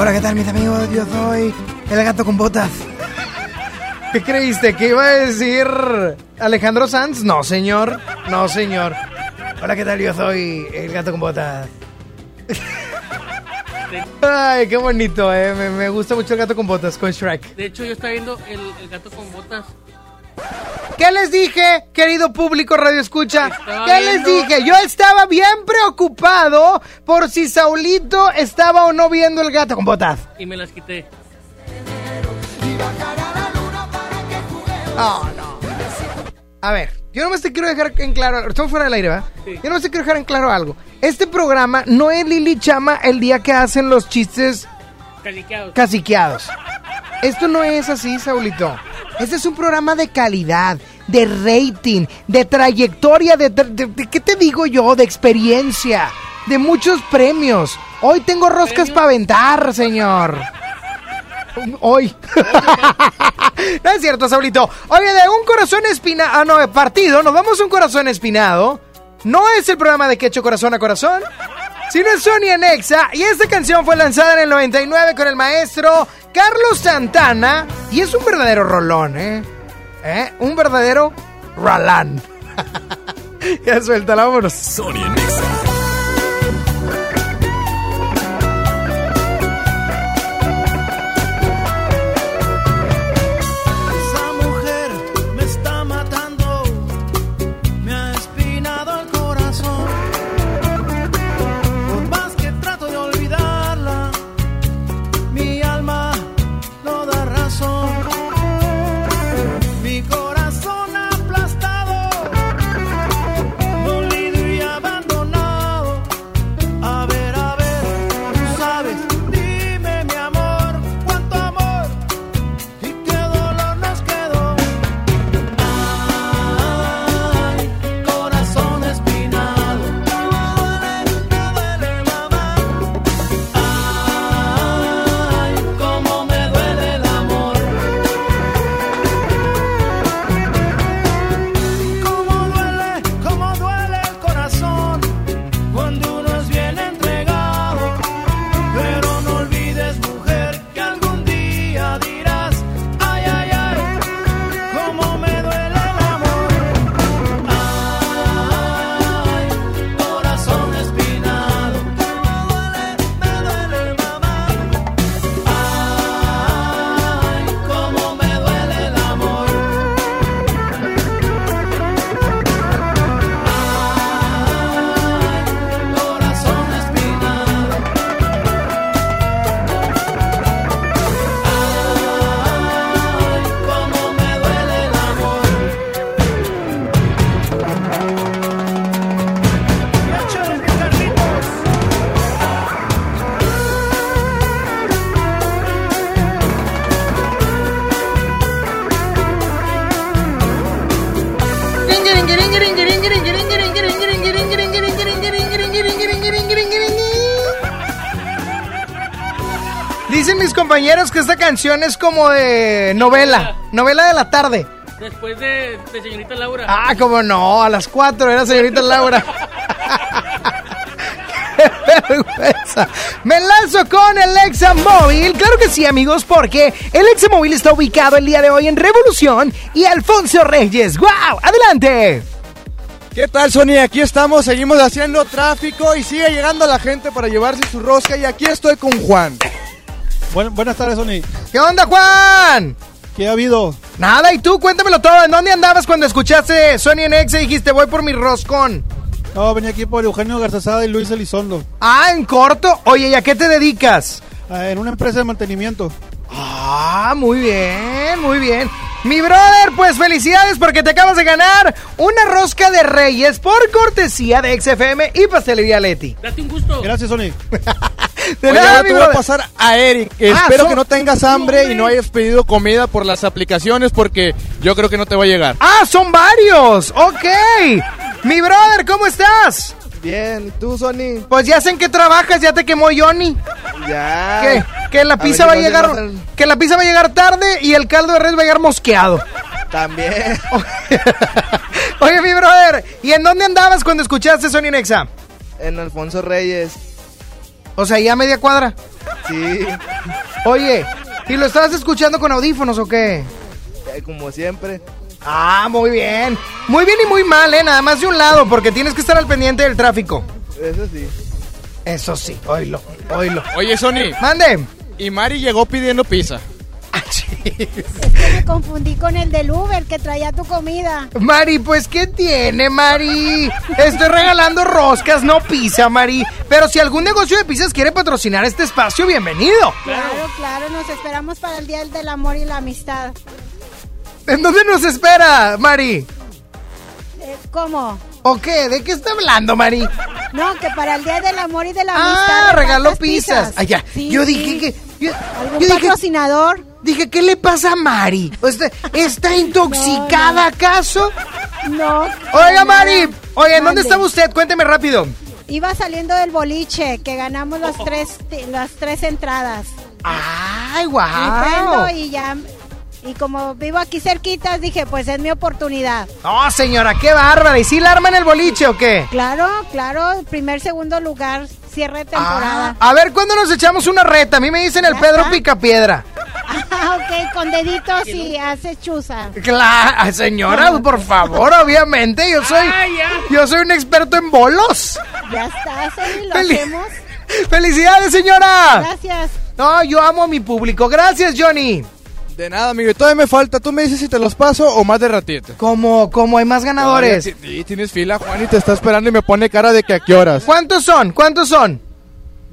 Hola, ¿qué tal, mis amigos? Yo soy el gato con botas. ¿Qué creíste? ¿Que iba a decir Alejandro Sanz? No, señor. No, señor. Hola, ¿qué tal? Yo soy el gato con botas. Ay, qué bonito, eh. Me, gusta mucho el gato con botas con Shrek. De hecho, yo estaba viendo el, el gato con botas. ¿Qué les dije, querido público Radio Escucha? Estaba ¿Qué les dije? Yo estaba bien preocupado por si Saulito estaba o no viendo el gato con botas. Y me las quité. No, no. A ver, yo nomás te quiero dejar en claro, estamos fuera del aire, ¿va? Yo nomás te quiero dejar en claro algo. Este programa no es Lili Chama el día que hacen los chistes Caliqueados. caciqueados. Esto no es así, Saulito. Este es un programa de calidad, de rating, de trayectoria, de, tra- de- de- ¿qué te digo yo? De experiencia, de muchos premios. Hoy tengo roscas para aventar, señor. Hoy. <laughs> no es cierto, Saulito. Oye, de un corazón espinado. Ah, no, partido. Nos vamos a un corazón espinado. No es el programa de que hecho corazón a corazón. Sino es Sony Nexa. Y esta canción fue lanzada en el 99 con el maestro Carlos Santana. Y es un verdadero rolón, ¿eh? ¿Eh? Un verdadero rolán. <laughs> ya suéltala, vámonos. Sony Nexa. Que esta canción es como de novela, novela de la tarde. Después de, de señorita Laura. Ah, como no, a las 4 era señorita Laura. <laughs> <laughs> ¡Qué vergüenza! Me lanzo con el Examóvil. Claro que sí, amigos, porque el Examóvil está ubicado el día de hoy en Revolución y Alfonso Reyes. ¡Wow! ¡Adelante! ¿Qué tal, Sony? Aquí estamos, seguimos haciendo tráfico y sigue llegando la gente para llevarse su rosca. Y aquí estoy con Juan. Buenas tardes, Sony. ¿Qué onda, Juan? ¿Qué ha habido? Nada, y tú, cuéntamelo todo. ¿En dónde andabas cuando escuchaste Sony en Exa y dijiste voy por mi roscón? No, venía aquí por Eugenio Garzazada y Luis Elizondo. Ah, en corto. Oye, ¿y a qué te dedicas? Ah, en una empresa de mantenimiento. Ah, muy bien, muy bien. Mi brother, pues felicidades porque te acabas de ganar una rosca de reyes por cortesía de XFM y Pastelería Leti. Date un gusto. Gracias, Sony. <laughs> De Oye, nada, ahora te voy a pasar a Eric. Ah, espero so- que no tengas hambre y no hayas pedido comida por las aplicaciones porque yo creo que no te va a llegar. Ah, son varios. Ok. Mi brother, ¿cómo estás? Bien, ¿y tú, Sony? Pues ya sé en qué trabajas, ya te quemó Johnny. Ya. Que, que la A pizza ver va a llegar, que la pizza va a llegar tarde y el caldo de res va a llegar mosqueado. También. <laughs> Oye, mi brother, ¿y en dónde andabas cuando escuchaste Sony Nexa? En Alfonso Reyes. O sea, ya a media cuadra. Sí. Oye, ¿y lo estabas escuchando con audífonos o qué? Eh, Como siempre. Ah, muy bien. Muy bien y muy mal, ¿eh? Nada más de un lado, porque tienes que estar al pendiente del tráfico. Eso sí. Eso sí, oílo, oílo. Oye, Sony. Mande. Y Mari llegó pidiendo pizza. Me confundí con el del Uber que traía tu comida. Mari, pues ¿qué tiene, Mari? Estoy regalando roscas, no pizza, Mari. Pero si algún negocio de pizzas quiere patrocinar este espacio, bienvenido. Claro, claro, nos esperamos para el Día del Amor y la Amistad. ¿En dónde nos espera, Mari? Eh, ¿Cómo? ¿O qué? ¿De qué está hablando, Mari? No, que para el Día del Amor y de la Amistad. Ah, regaló pizzas. Ah, ya. Sí, yo sí. dije que. Yo, ¿Algún yo dije, patrocinador? dije, ¿qué le pasa a Mari? ¿Está, <laughs> está intoxicada acaso? No. Oiga, Mari. Oye, ¿en dónde estaba usted? Cuénteme rápido. Iba saliendo del boliche, que ganamos las tres, las tres entradas. ¡Ay, guau! prendo y ya. Y como vivo aquí cerquita, dije, pues es mi oportunidad. No, señora, qué bárbara. ¿Y si la arman el boliche o qué? Claro, claro, primer, segundo lugar, cierre de temporada. A ver, ¿cuándo nos echamos una reta? A mí me dicen el Ya Pedro está. Picapiedra. <laughs> Ah, ok, con deditos y hace chuza. Claro, señora, por favor, obviamente. Yo soy, yo soy un experto en bolos. Ya está, Celi, lo Fel- hacemos. ¡Felicidades, señora! Gracias. No, yo amo a mi público. Gracias, Johnny. De nada, amigo. Y todavía me falta. Tú me dices si te los paso o más de ratito. Como, como hay más ganadores. Sí, tienes fila, Juan, y te está esperando y me pone cara de que a qué horas. ¿Cuántos son? ¿Cuántos son?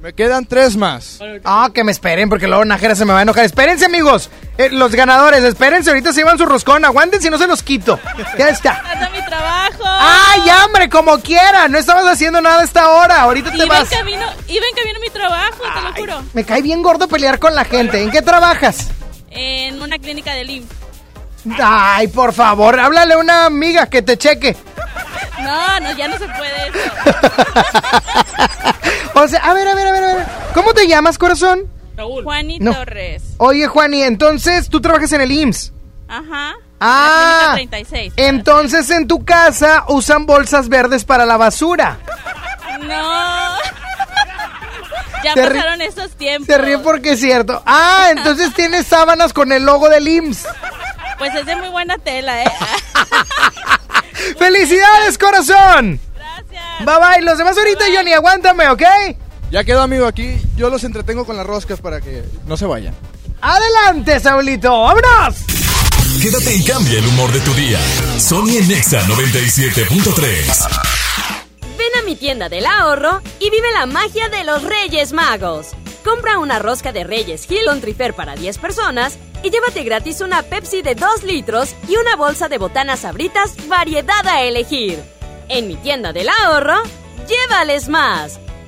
Me quedan tres más. Ah, que me esperen, porque luego Najera se me va a enojar. Espérense, amigos. Eh, los ganadores, espérense. Ahorita se llevan su roscón. Aguanten si no se los quito. Ya está. Hasta mi trabajo. ¡Ay, hombre! Como quiera. No estabas haciendo nada a esta hora. Ahorita te Iba en vas. camino, iba en camino a mi trabajo, te lo juro. Me cae bien gordo pelear con la gente. ¿En qué trabajas? En una clínica de LIM. Ay, por favor, háblale a una amiga que te cheque. No, no, ya no se puede eso. <laughs> O sea, a ver, a ver, a ver, a ver. ¿Cómo te llamas, corazón? Juani No. Torres. Oye, Juani, entonces tú trabajas en el IMSS. Ajá. Ah, La clínica 36. entonces en tu casa usan bolsas verdes para la basura. No. Ya Se pasaron esos tiempos. Se ríe porque es cierto. Ah, entonces tienes sábanas con el logo del IMSS. Pues es de muy buena tela, ¿eh? <laughs> ¡Felicidades, corazón! Gracias. Bye bye. Los demás ahorita, Johnny, aguántame, ¿ok? Ya quedó, amigo, aquí. Yo los entretengo con las roscas para que no se vayan. Adelante, Saulito. ¡Vámonos! Quédate y cambia el humor de tu día. Sony en Nexa 97.3. Mi tienda del ahorro y vive la magia de los Reyes Magos. Compra una rosca de Reyes con Trifer para 10 personas y llévate gratis una Pepsi de 2 litros y una bolsa de botanas sabritas variedad a elegir. En mi tienda del ahorro, llévales más.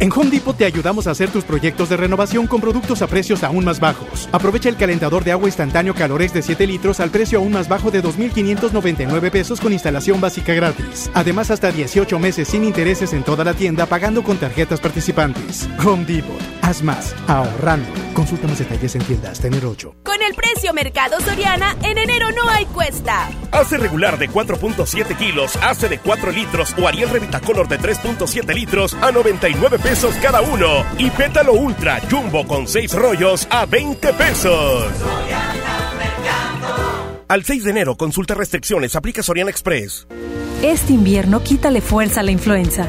En Home Depot te ayudamos a hacer tus proyectos de renovación con productos a precios aún más bajos. Aprovecha el calentador de agua instantáneo Calores de 7 litros al precio aún más bajo de 2.599 pesos con instalación básica gratis. Además, hasta 18 meses sin intereses en toda la tienda pagando con tarjetas participantes. Home Depot. Haz más. Ahorrando. Consulta más detalles en tiendas. Tener 8. Con el precio Mercado Soriana, en enero no hay cuesta. Hace regular de 4.7 kilos, hace de 4 litros o Ariel Revitacolor de 3.7 litros a 99 pesos cada uno. Y Pétalo Ultra Jumbo con 6 rollos a 20 pesos. Al 6 de enero, consulta restricciones, aplica Soriana Express. Este invierno quítale fuerza a la influenza.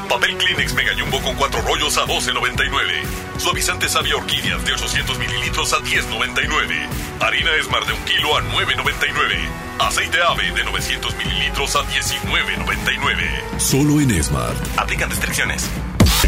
Papel Kleenex Mega Jumbo con cuatro rollos a 12.99. Suavizante Sabia Orquídeas de 800 mililitros a 10.99. Harina Smart de un kilo a 9.99. Aceite Ave de 900 mililitros a 19.99. Solo en Smart. Aplican restricciones.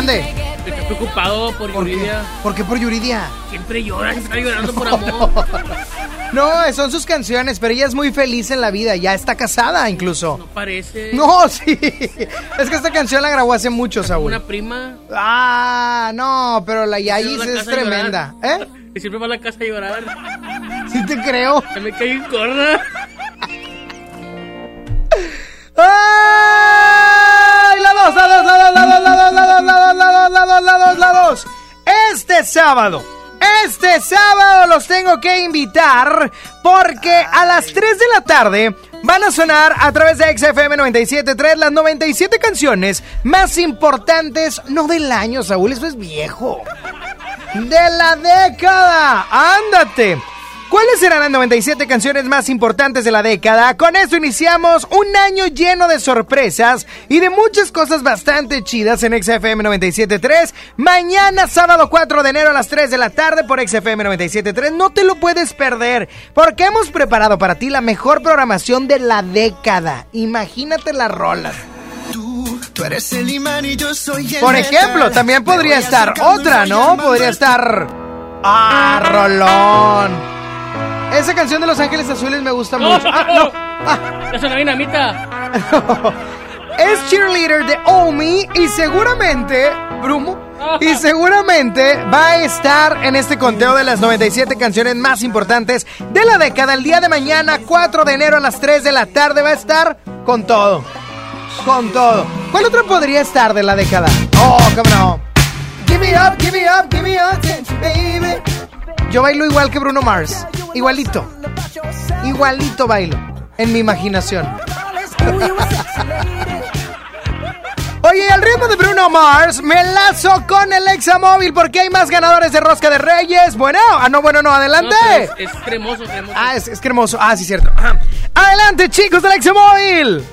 Mande. Estoy preocupado por ¿Por qué? Yuridia. ¿Por qué por Yuridia? Siempre llora, está llorando por amor. <laughs> No, son sus canciones, pero ella es muy feliz en la vida. Ya está casada incluso. Parece. No, <laughs> sí. Es que esta canción la grabó hace mucho, Saúl. Una prima. Ah, no, pero la Yayis es tremenda. ¿Eh? Y siempre va a la casa a llorar. Sí te creo. Se me cae en corda. ¡Ay! La dos, la dos, lados, lados, lados, lados, lados, lados, lados. Este sábado. Este sábado los tengo que invitar porque a las 3 de la tarde van a sonar a través de XFM 97.3 las 97 canciones más importantes, no del año, Saúl, eso es viejo. De la década. Ándate. ¿Cuáles serán las 97 canciones más importantes de la década? Con esto iniciamos un año lleno de sorpresas y de muchas cosas bastante chidas en XFM 97.3. Mañana, sábado 4 de enero a las 3 de la tarde por XFM 97.3. No te lo puedes perder porque hemos preparado para ti la mejor programación de la década. Imagínate las rolas. Tú eres el imán y yo soy el Por ejemplo, metal. también podría estar otra, ¿no? Podría estar... ¡Ah, Rolón! Esa canción de Los Ángeles Azules me gusta mucho. Ah, no. Eso no hay dinamita. <laughs> es cheerleader de Omi y seguramente, Brumo, y <laughs> seguramente va a estar en este conteo de las 97 canciones más importantes de la década. El día de mañana, 4 de enero a las 3 de la tarde, va a estar con todo. Con todo. ¿Cuál otro podría estar de la década? Oh, cómo no. Give me up, give me up, give me up, baby. Yo bailo igual que Bruno Mars. Igualito. Igualito bailo. En mi imaginación. Oye, al ritmo de Bruno Mars, me lazo con el Examóvil porque hay más ganadores de Rosca de Reyes. Bueno, ah, no, bueno, no, adelante. No, es, es cremoso, cremoso. Ah, es, es cremoso. Ah, sí, cierto. Ajá. Adelante, chicos del Examóvil.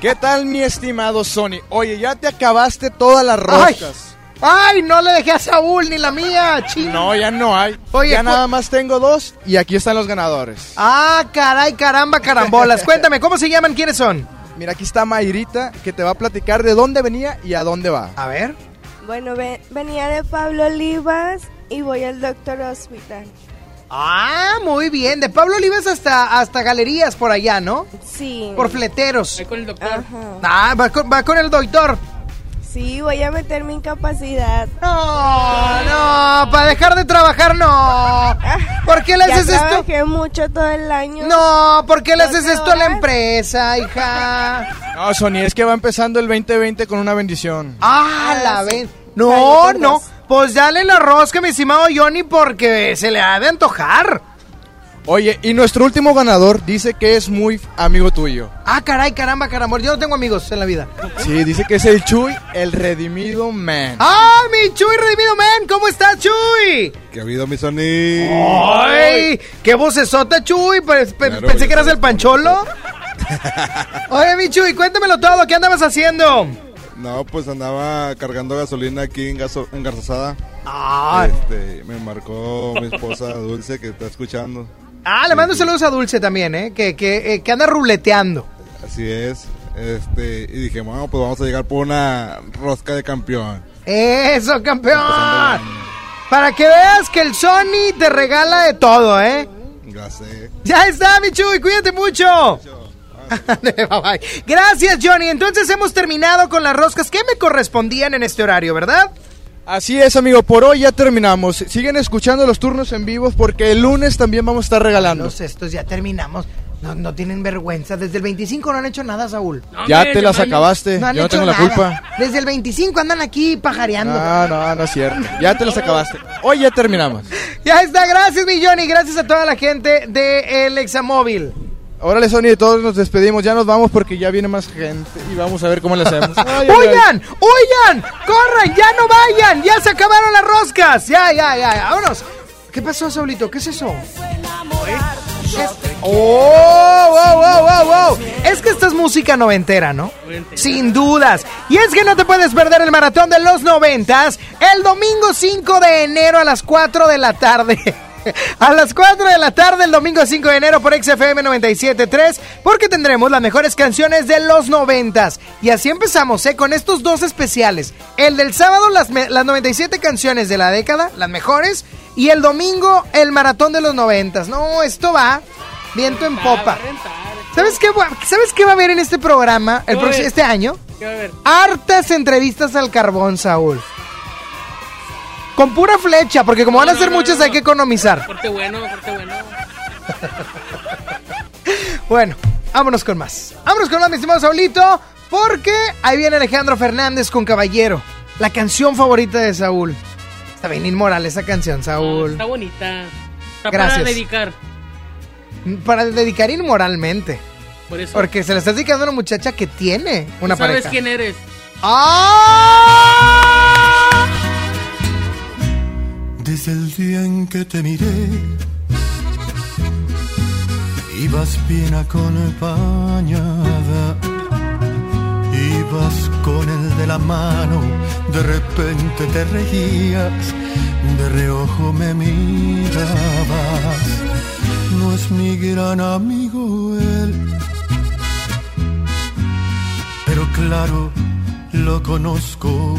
¿Qué tal, mi estimado Sony? Oye, ya te acabaste todas las roscas. Ay, no le dejé a Saúl ni la mía, ching. No, ya no hay. Oye, ya nada más tengo dos y aquí están los ganadores. Ah, caray, caramba, carambolas. <laughs> Cuéntame, ¿cómo se llaman? ¿Quiénes son? Mira, aquí está Mayrita que te va a platicar de dónde venía y a dónde va. A ver. Bueno, ve- venía de Pablo Olivas y voy al Doctor Hospital. Ah, muy bien. De Pablo Olivas hasta, hasta galerías por allá, ¿no? Sí. Por fleteros. con el doctor. Ajá. Ah, va con, va con el doctor. Sí, voy a meter mi incapacidad. No, no, para dejar de trabajar no. <laughs> ¿Por qué le Ya haces esto? trabajé mucho todo el año. No, ¿por qué le ¿Doce haces esto a la empresa, hija? <laughs> No, Sony, es que va empezando el 2020 con una bendición. Ah, la sí. ven. No, no. Pues dale la rosca, mi estimado Johnny, porque se le ha de antojar. Oye, y nuestro último ganador dice que es muy amigo tuyo. Ah, caray, caramba, caramba. Yo no tengo amigos en la vida. Sí, dice que es el Chuy, el redimido man. ¡Ah, mi Chuy Redimido Man! ¿Cómo estás, Chuy? ¿Qué ha habido, mi Sony? ¡Ay! ¡Qué vocesota, Chuy! Pe- Claro, pensé que eras el pancholo. <laughs> Oye, mi Chuy, cuéntamelo todo. ¿Qué andabas haciendo? No, pues andaba cargando gasolina aquí en, gaso en Garzasada. Ah. Este, me marcó mi esposa Dulce que está escuchando. Ah, le mando saludos a Dulce también, ¿eh? Que, que, eh, que anda ruleteando. Así es. Este, y dije, bueno, pues vamos a llegar por una rosca de campeón. ¡Eso, campeón! Para que veas que el Sony te regala de todo, ¿eh? Gracias. Ya está, mi Chuy, cuídate mucho. <laughs> Bye, bye. Gracias, Johnny. Entonces hemos terminado con las roscas que me correspondían en este horario, ¿verdad? Así es, amigo, por hoy ya terminamos. Siguen escuchando los turnos en vivo porque el lunes también vamos a estar regalando. Los estos ya terminamos. No, no tienen vergüenza. Desde el 25 no han hecho nada, Saúl. Ya te las acabaste, han yo no hecho tengo la culpa. Desde el 25 andan aquí pajareando. No, no, no es cierto. Ya te las acabaste. Hoy ya terminamos. Ya está, gracias, mi Johnny. Gracias a toda la gente de El Examóvil. Órale, Sony, todos nos despedimos. Ya nos vamos porque ya viene más gente y vamos a ver cómo le hacemos. <laughs> Ay, ay, ay. ¡Oigan! ¡Oigan! ¡Corran! ¡Ya no vayan! ¡Ya se acabaron las roscas! ¡Ya, ya, ya! ¡Vámonos! ¿Qué pasó, Saulito? ¿Qué es eso? ¿Qué es- ¡Oh! ¡Wow, wow, wow, wow! Es que esta es música noventera, ¿no? Sin dudas. Y es que no te puedes perder el maratón de los noventas el domingo 5 de enero a las 4 de la tarde. <laughs> A las 4 de la tarde el domingo 5 de enero por XFM 97.3 porque tendremos las mejores canciones de los noventas. Y así empezamos, ¿eh? Con estos dos especiales. El del sábado, las, las 97 canciones de la década, las mejores. Y el domingo, el maratón de los noventas. No, esto va viento en popa. ¿Sabes qué, va- ¿Sabes qué va a haber en este programa el este año? ¿Qué va a haber? Hartas entrevistas al carbón, Saúl. Con pura flecha, porque como van a ser no, muchas hay que economizar. Corte bueno, corte bueno. <laughs> Bueno, vámonos con más. Vámonos con más, mi estimado Saulito, porque ahí viene Alejandro Fernández con Caballero, la canción favorita de Saúl. Está bien inmoral esa canción, Saúl. Está bonita. Está Gracias. para dedicar. Para dedicar inmoralmente. Por eso. Porque se la estás dedicando a una muchacha que tiene una ¿Tú ¿Sabes pareja. quién eres? ¡Ah! Desde el día en que te miré, ibas bien acompañada, ibas con el de la mano, de repente te reías, de reojo me mirabas. No es mi gran amigo él, pero claro, lo conozco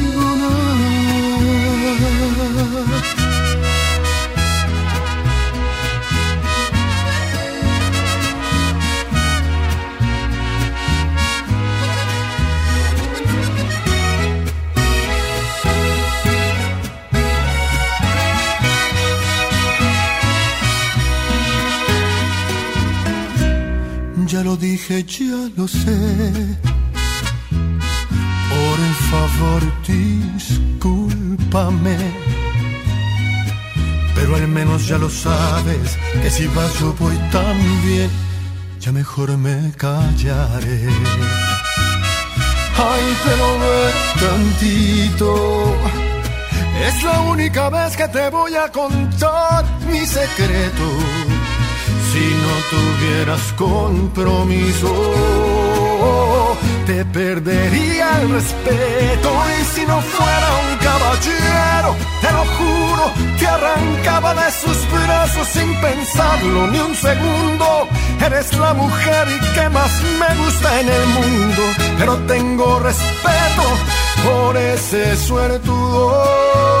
Ya lo dije, ya lo sé. Por favor, discúlpame. Pero al menos ya lo sabes, que si vas yo voy también. Ya mejor me callaré. Ay, pero ve tantito. Es la única vez que te voy a contar mi secreto. Si no tuvieras compromiso, te perdería el respeto. Y si no fuera un caballero, te lo juro, te arrancaba de sus brazos sin pensarlo ni un segundo. Eres la mujer que más me gusta en el mundo, pero tengo respeto por ese suertudo.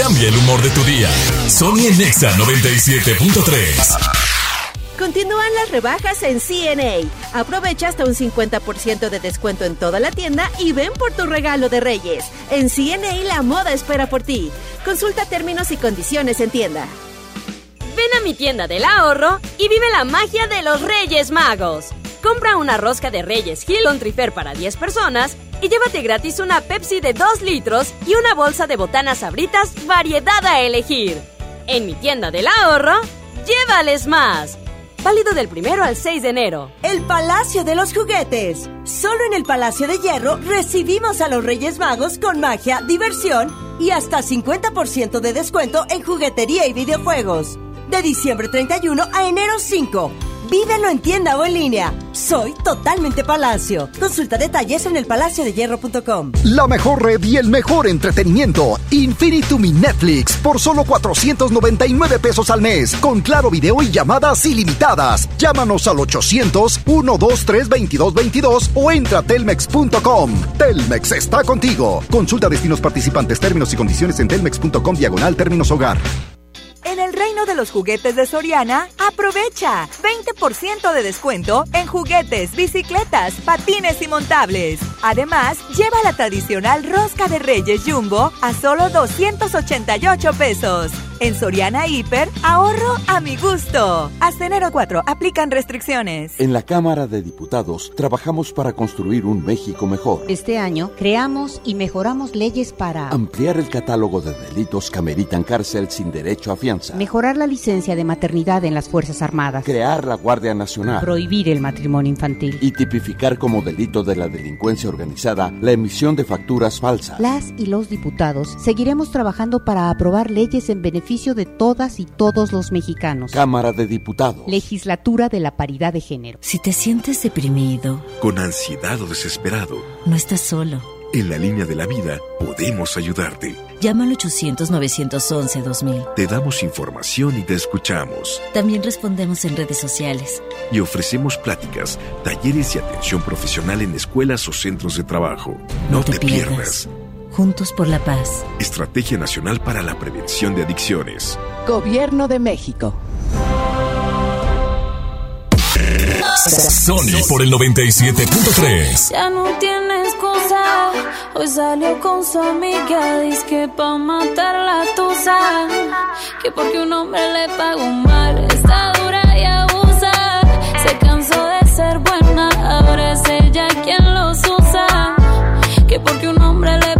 Cambia el humor de tu día. Sony en Nexa 97.3. Continúan las rebajas en CNA. Aprovecha hasta un 50% de descuento en toda la tienda y ven por tu regalo de Reyes. En CNA la moda espera por ti. Consulta términos y condiciones en tienda. Ven a mi tienda del ahorro y vive la magia de los Reyes Magos. Compra una rosca de Reyes Hill on Trifer para 10 personas y llévate gratis una Pepsi de 2 litros y una bolsa de botanas sabritas variedad a elegir. En mi tienda del ahorro, llévales más. Válido del primero al 6 de enero. El Palacio de los Juguetes. Solo en el Palacio de Hierro recibimos a los Reyes Magos con magia, diversión y hasta 50% de descuento en juguetería y videojuegos. De diciembre 31 a enero 5. Vívelo en tienda o en línea. Soy totalmente Palacio. Consulta detalles en elpalaciodehierro.com. La mejor red y el mejor entretenimiento. Infinitum y Netflix por solo 499 pesos al mes. Con claro video y llamadas ilimitadas. Llámanos al 800-123-2222 o entra a telmex.com. Telmex está contigo. Consulta destinos participantes, términos y condiciones en telmex.com diagonal términos hogar. En el de los juguetes de Soriana, aprovecha 20% de descuento en juguetes, bicicletas, patines y montables. Además, lleva la tradicional rosca de Reyes Jumbo a solo 288 pesos. En Soriana Hiper, ahorro a mi gusto. Hasta enero 4, aplican restricciones. En la Cámara de Diputados trabajamos para construir un México mejor. Este año creamos y mejoramos leyes para Ampliar el catálogo de delitos que ameritan cárcel sin derecho a fianza. mejorar la licencia de maternidad en las Fuerzas Armadas, Crear la Guardia Nacional. prohibir el matrimonio infantil. Y tipificar como delito de la delincuencia organizada la emisión de facturas falsas. Las y los diputados seguiremos trabajando para aprobar leyes en beneficio de todas y todos los mexicanos. Cámara de Diputados. Legislatura de la Paridad de Género. Si te sientes deprimido, Con ansiedad o desesperado, no estás solo. En la línea de la vida podemos ayudarte. Llama al 800-911-2000. Te damos información y te escuchamos. También respondemos en redes sociales. Y ofrecemos pláticas, talleres y atención profesional en escuelas o centros de trabajo. No, te, pierdas. Juntos por la paz. Estrategia Nacional para la Prevención de Adicciones. Gobierno de México. Sony por el 97.3. Ya no tiene excusa. Hoy salió con su amiga. Dice que pa' matar la tusa. Que porque un hombre le pagó mal. Está dura y abusa. Se cansó de ser buena. Ahora es ella quien los usa. Que porque un hombre le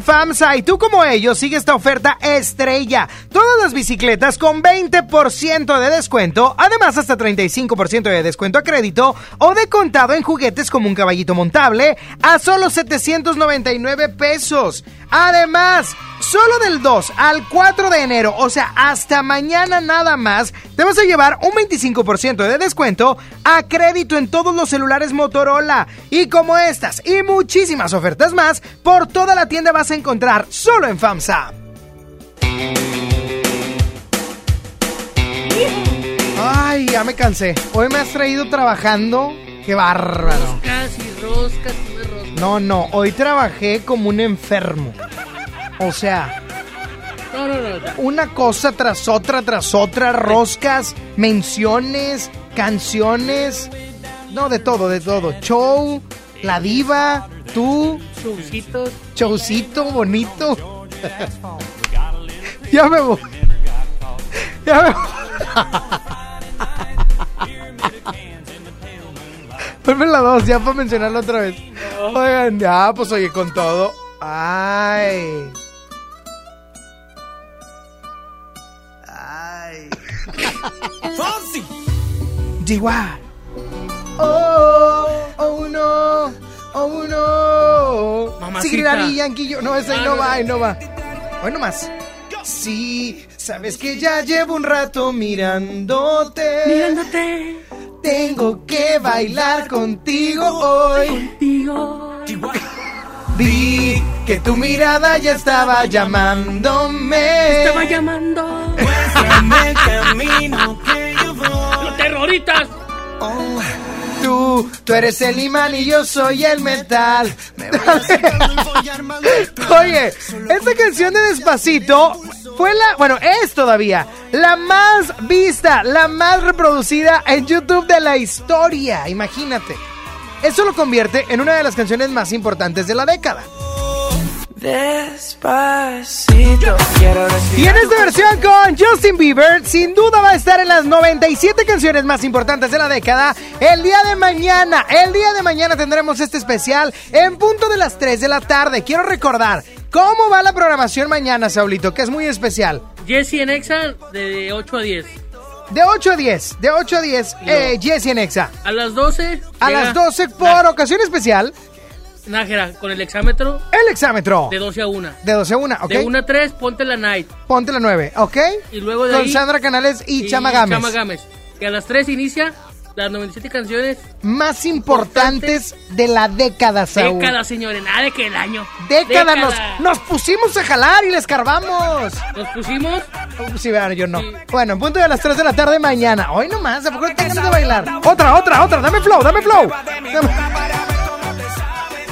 FAMSA y tú como ellos sigue esta oferta estrella. Todas las bicicletas con 20% de descuento, además hasta 35% de descuento a crédito o de contado en juguetes como un caballito montable a solo 799 pesos. Además, solo del 2 al 4 de enero, o sea, hasta mañana nada más, te vas a llevar un 25% de descuento a crédito en todos los celulares Motorola. Y como estas y muchísimas ofertas más, por toda la tienda vas a encontrar solo en FAMSA. Ay, ya me cansé. Hoy me has traído trabajando. Qué bárbaro. Roscas y roscas y más roscas. No, no, hoy trabajé como un enfermo. O sea, No, no, no. no. una cosa tras otra, tras otra, roscas, menciones, canciones, no, de todo, de todo. Show, la diva, tú, Showcitos. showcito bonito. <laughs> ya me voy. Ya me voy. <laughs> La dos, ya para mencionarlo otra vez. Oigan, ya, pues oye, con todo. Ay. Chihuahua. Oh, oh no, oh no. Mamacita. Yankee, yo- no, ese ahí no va, ahí no va. Hoy nomás. Sí, sabes que ya llevo un rato mirándote. Mirándote. Tengo que bailar contigo hoy. Contigo. Vi que tu mirada ya estaba llamándome. Estaba llamando. Muéstrame el camino que yo voy. ¡Los terroristas! Tú, tú eres el imán y yo soy el metal. <laughs> Oye, esta canción de Despacito fue la, bueno, es todavía la más vista, la más reproducida en YouTube de la historia. Imagínate. Eso lo convierte en una de las canciones más importantes de la década. Despacito, quiero Y en esta versión con Justin Bieber, sin duda va a estar en las 97 canciones más importantes de la década. El día de mañana, el día de mañana tendremos este especial en punto de las 3 de la tarde. Quiero recordar cómo va la programación mañana, Saulito, que es muy especial. Jesse en Exa de 8 a 10. De 8 a 10, de 8 a 10, eh, Jesse en Exa. A las 12. A las 12 por ocasión especial, Nájera, con el exámetro el exámetro. de 12 a 1. De 12 a 1, ¿ok? De 1 a 3, ponte la night. Ponte la 9, ¿ok? Y luego de Con ahí- Sandra Canales y, Chama Gámez. Chama Gámez. Y a las 3 inicia las 97 canciones. Más importantes de la década, Saúl. Década, señores. Nada de que el año. Década, nos, Década. nos pusimos a jalar y les carvamos. Nos pusimos. Sí, bueno, yo no. Bueno, en punto de las 3 de la tarde mañana. Hoy nomás, ¿a poco tengan de bailar? Otra, otra, otra. Dame flow, dame flow. Dame-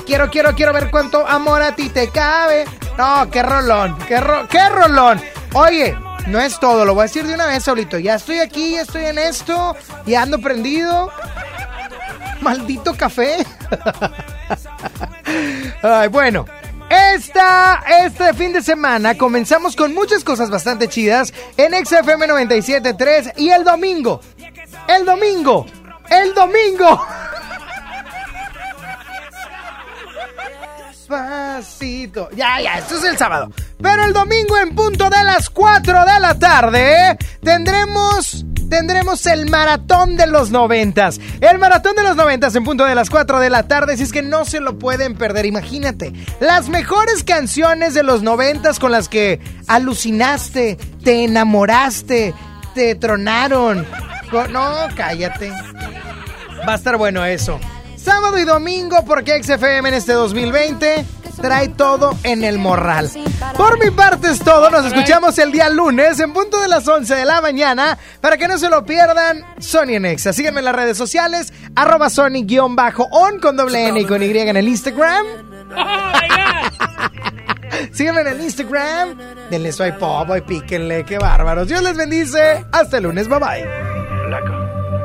Quiero, quiero, quiero ver cuánto amor a ti te cabe. No, qué rolón, qué, ro- qué rolón. Oye, no es todo, lo voy a decir de una vez, Saulito. Ya estoy aquí, ya estoy en esto, ya ando prendido. Maldito café. <laughs> Ay, bueno. Esta, este fin de semana comenzamos con muchas cosas bastante chidas en XFM 97.3 y el domingo, el domingo, el domingo. <laughs> Despacito. Ya, ya, esto es el sábado. Pero el domingo en punto de las 4 de la tarde tendremos tendremos el maratón de los noventas. El maratón de los noventas en punto de las 4 de la tarde. Si es que no se lo pueden perder, imagínate. Las mejores canciones de los noventas con las que alucinaste, te enamoraste, te tronaron. No, cállate. Va a estar bueno eso. Sábado y domingo, porque XFM en este 2020 trae todo en el morral. Por mi parte es todo. Nos escuchamos el día lunes en punto de las 11 de la mañana. Para que no se lo pierdan, Sony en Exa. Síganme en las redes sociales, arroba Sony-on con doble N y con Y en el Instagram. <laughs> Síganme en el Instagram. Denle swipe pop y píquenle. Qué bárbaros. Dios les bendice. Hasta el lunes. Bye bye.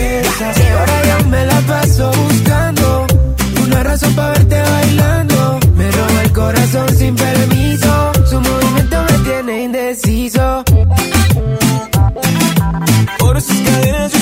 Y ahora yo me la paso buscando una razón para verte bailando. Me roba el corazón sin permiso. Su movimiento me tiene indeciso. Por sus cadenas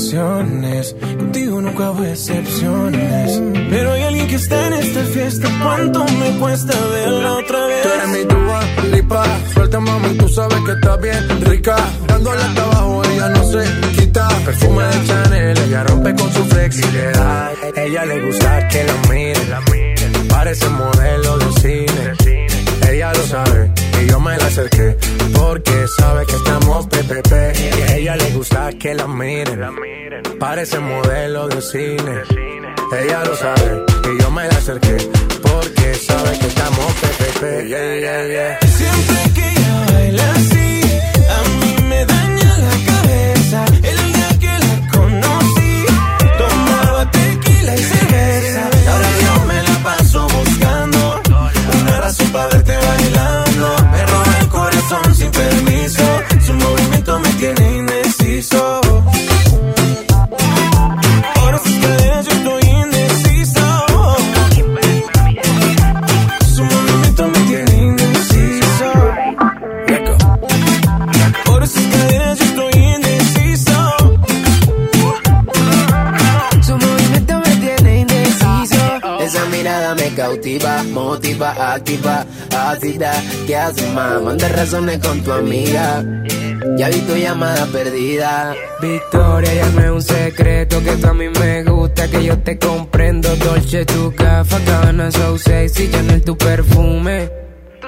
relaciones, contigo nunca hubo excepciones. Pero hay alguien que está en esta fiesta. ¿Cuánto me cuesta verla otra vez? Tú eres mi tuba, lipa, suelta mami, tú sabes que está bien rica. Dándole hasta abajo, ella no se quita. Perfume de Chanel, ella rompe con su flexibilidad. Ella le gusta que la miren, parece modelo de cine. Ella lo sabe y yo me la acerqué porque sabe que estamos PPP. Y a ella le gusta que la miren, parece modelo de cine. Ella lo sabe y yo me la acerqué porque sabe que estamos PPP. Yeah, yeah, yeah. Siempre que ella baila así, a mí me daña la cabeza. El día que la conocí, tomaba tequila y cerveza. Ahora yo me la paso buscando una razón para activa, ácida. ¿Qué haces, más? Manda razones con tu amiga. Ya vi tu llamada perdida. Victoria, ya no es un secreto que tú a mí me gusta, que yo te comprendo. Dolce, tu gafa, cabana, so sexy, Chanel, tu perfume.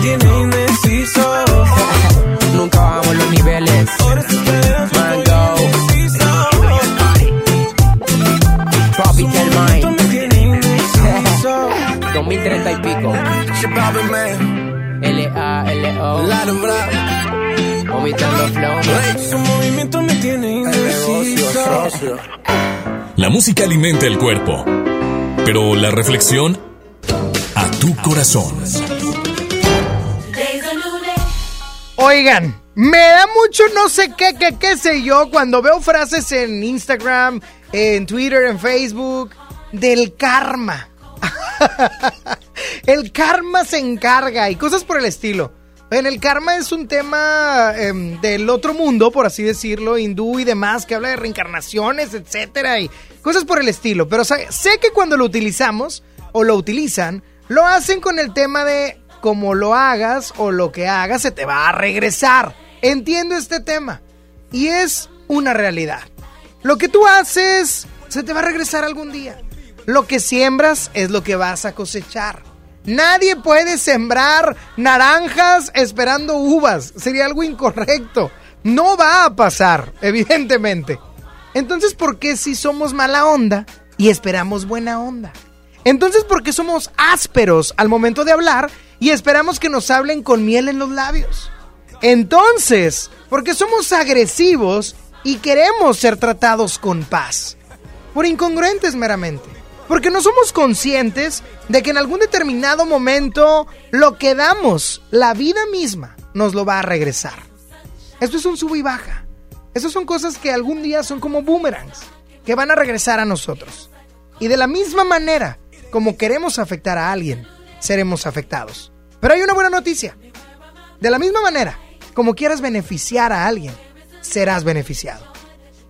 tiene indeciso. Nunca bajamos los niveles. Mango. Tropical Mind. 2030 y pico. L-A-L-O. Vomitando flow. Su movimiento me tiene indeciso. La música alimenta el cuerpo, pero la reflexión a tu corazón. Oigan, me da mucho no sé qué, qué, qué sé yo cuando veo frases en Instagram, en Twitter, en Facebook, del karma. <laughs> el karma se encarga y cosas por el estilo. En el karma es un tema em, del otro mundo, por así decirlo, hindú y demás, que habla de reencarnaciones, etcétera, y cosas por el estilo. Pero sé que cuando lo utilizamos o lo utilizan, lo hacen con el tema de como lo hagas o lo que hagas se te va a regresar. Entiendo este tema y es una realidad. Lo que tú haces se te va a regresar algún día. Lo que siembras es lo que vas a cosechar. Nadie puede sembrar naranjas esperando uvas. Sería algo incorrecto. No va a pasar, evidentemente. Entonces, ¿por qué si somos mala onda y esperamos buena onda? Entonces, ¿por qué somos ásperos al momento de hablar y esperamos que nos hablen con miel en los labios? Entonces, ¿por qué somos agresivos y queremos ser tratados con paz? Por incongruentes meramente. Porque no somos conscientes de que en algún determinado momento lo que damos, la vida misma, nos lo va a regresar. Esto es un sub y baja. Estas son cosas que algún día son como boomerangs, que van a regresar a nosotros. Y de la misma manera como queremos afectar a alguien, seremos afectados. Pero hay una buena noticia. De la misma manera como quieras beneficiar a alguien, serás beneficiado.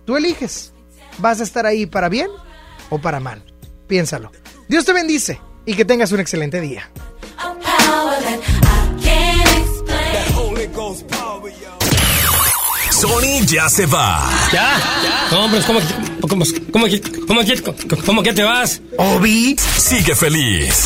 Tú eliges. ¿Vas a estar ahí para bien o para mal? Piénsalo. Dios te bendice y que tengas un excelente día. Sony ya se va. ¿Ya? No, hombre, ¿cómo, que- cómo, cómo, que- cómo, que- cómo que te vas? Obi sigue feliz.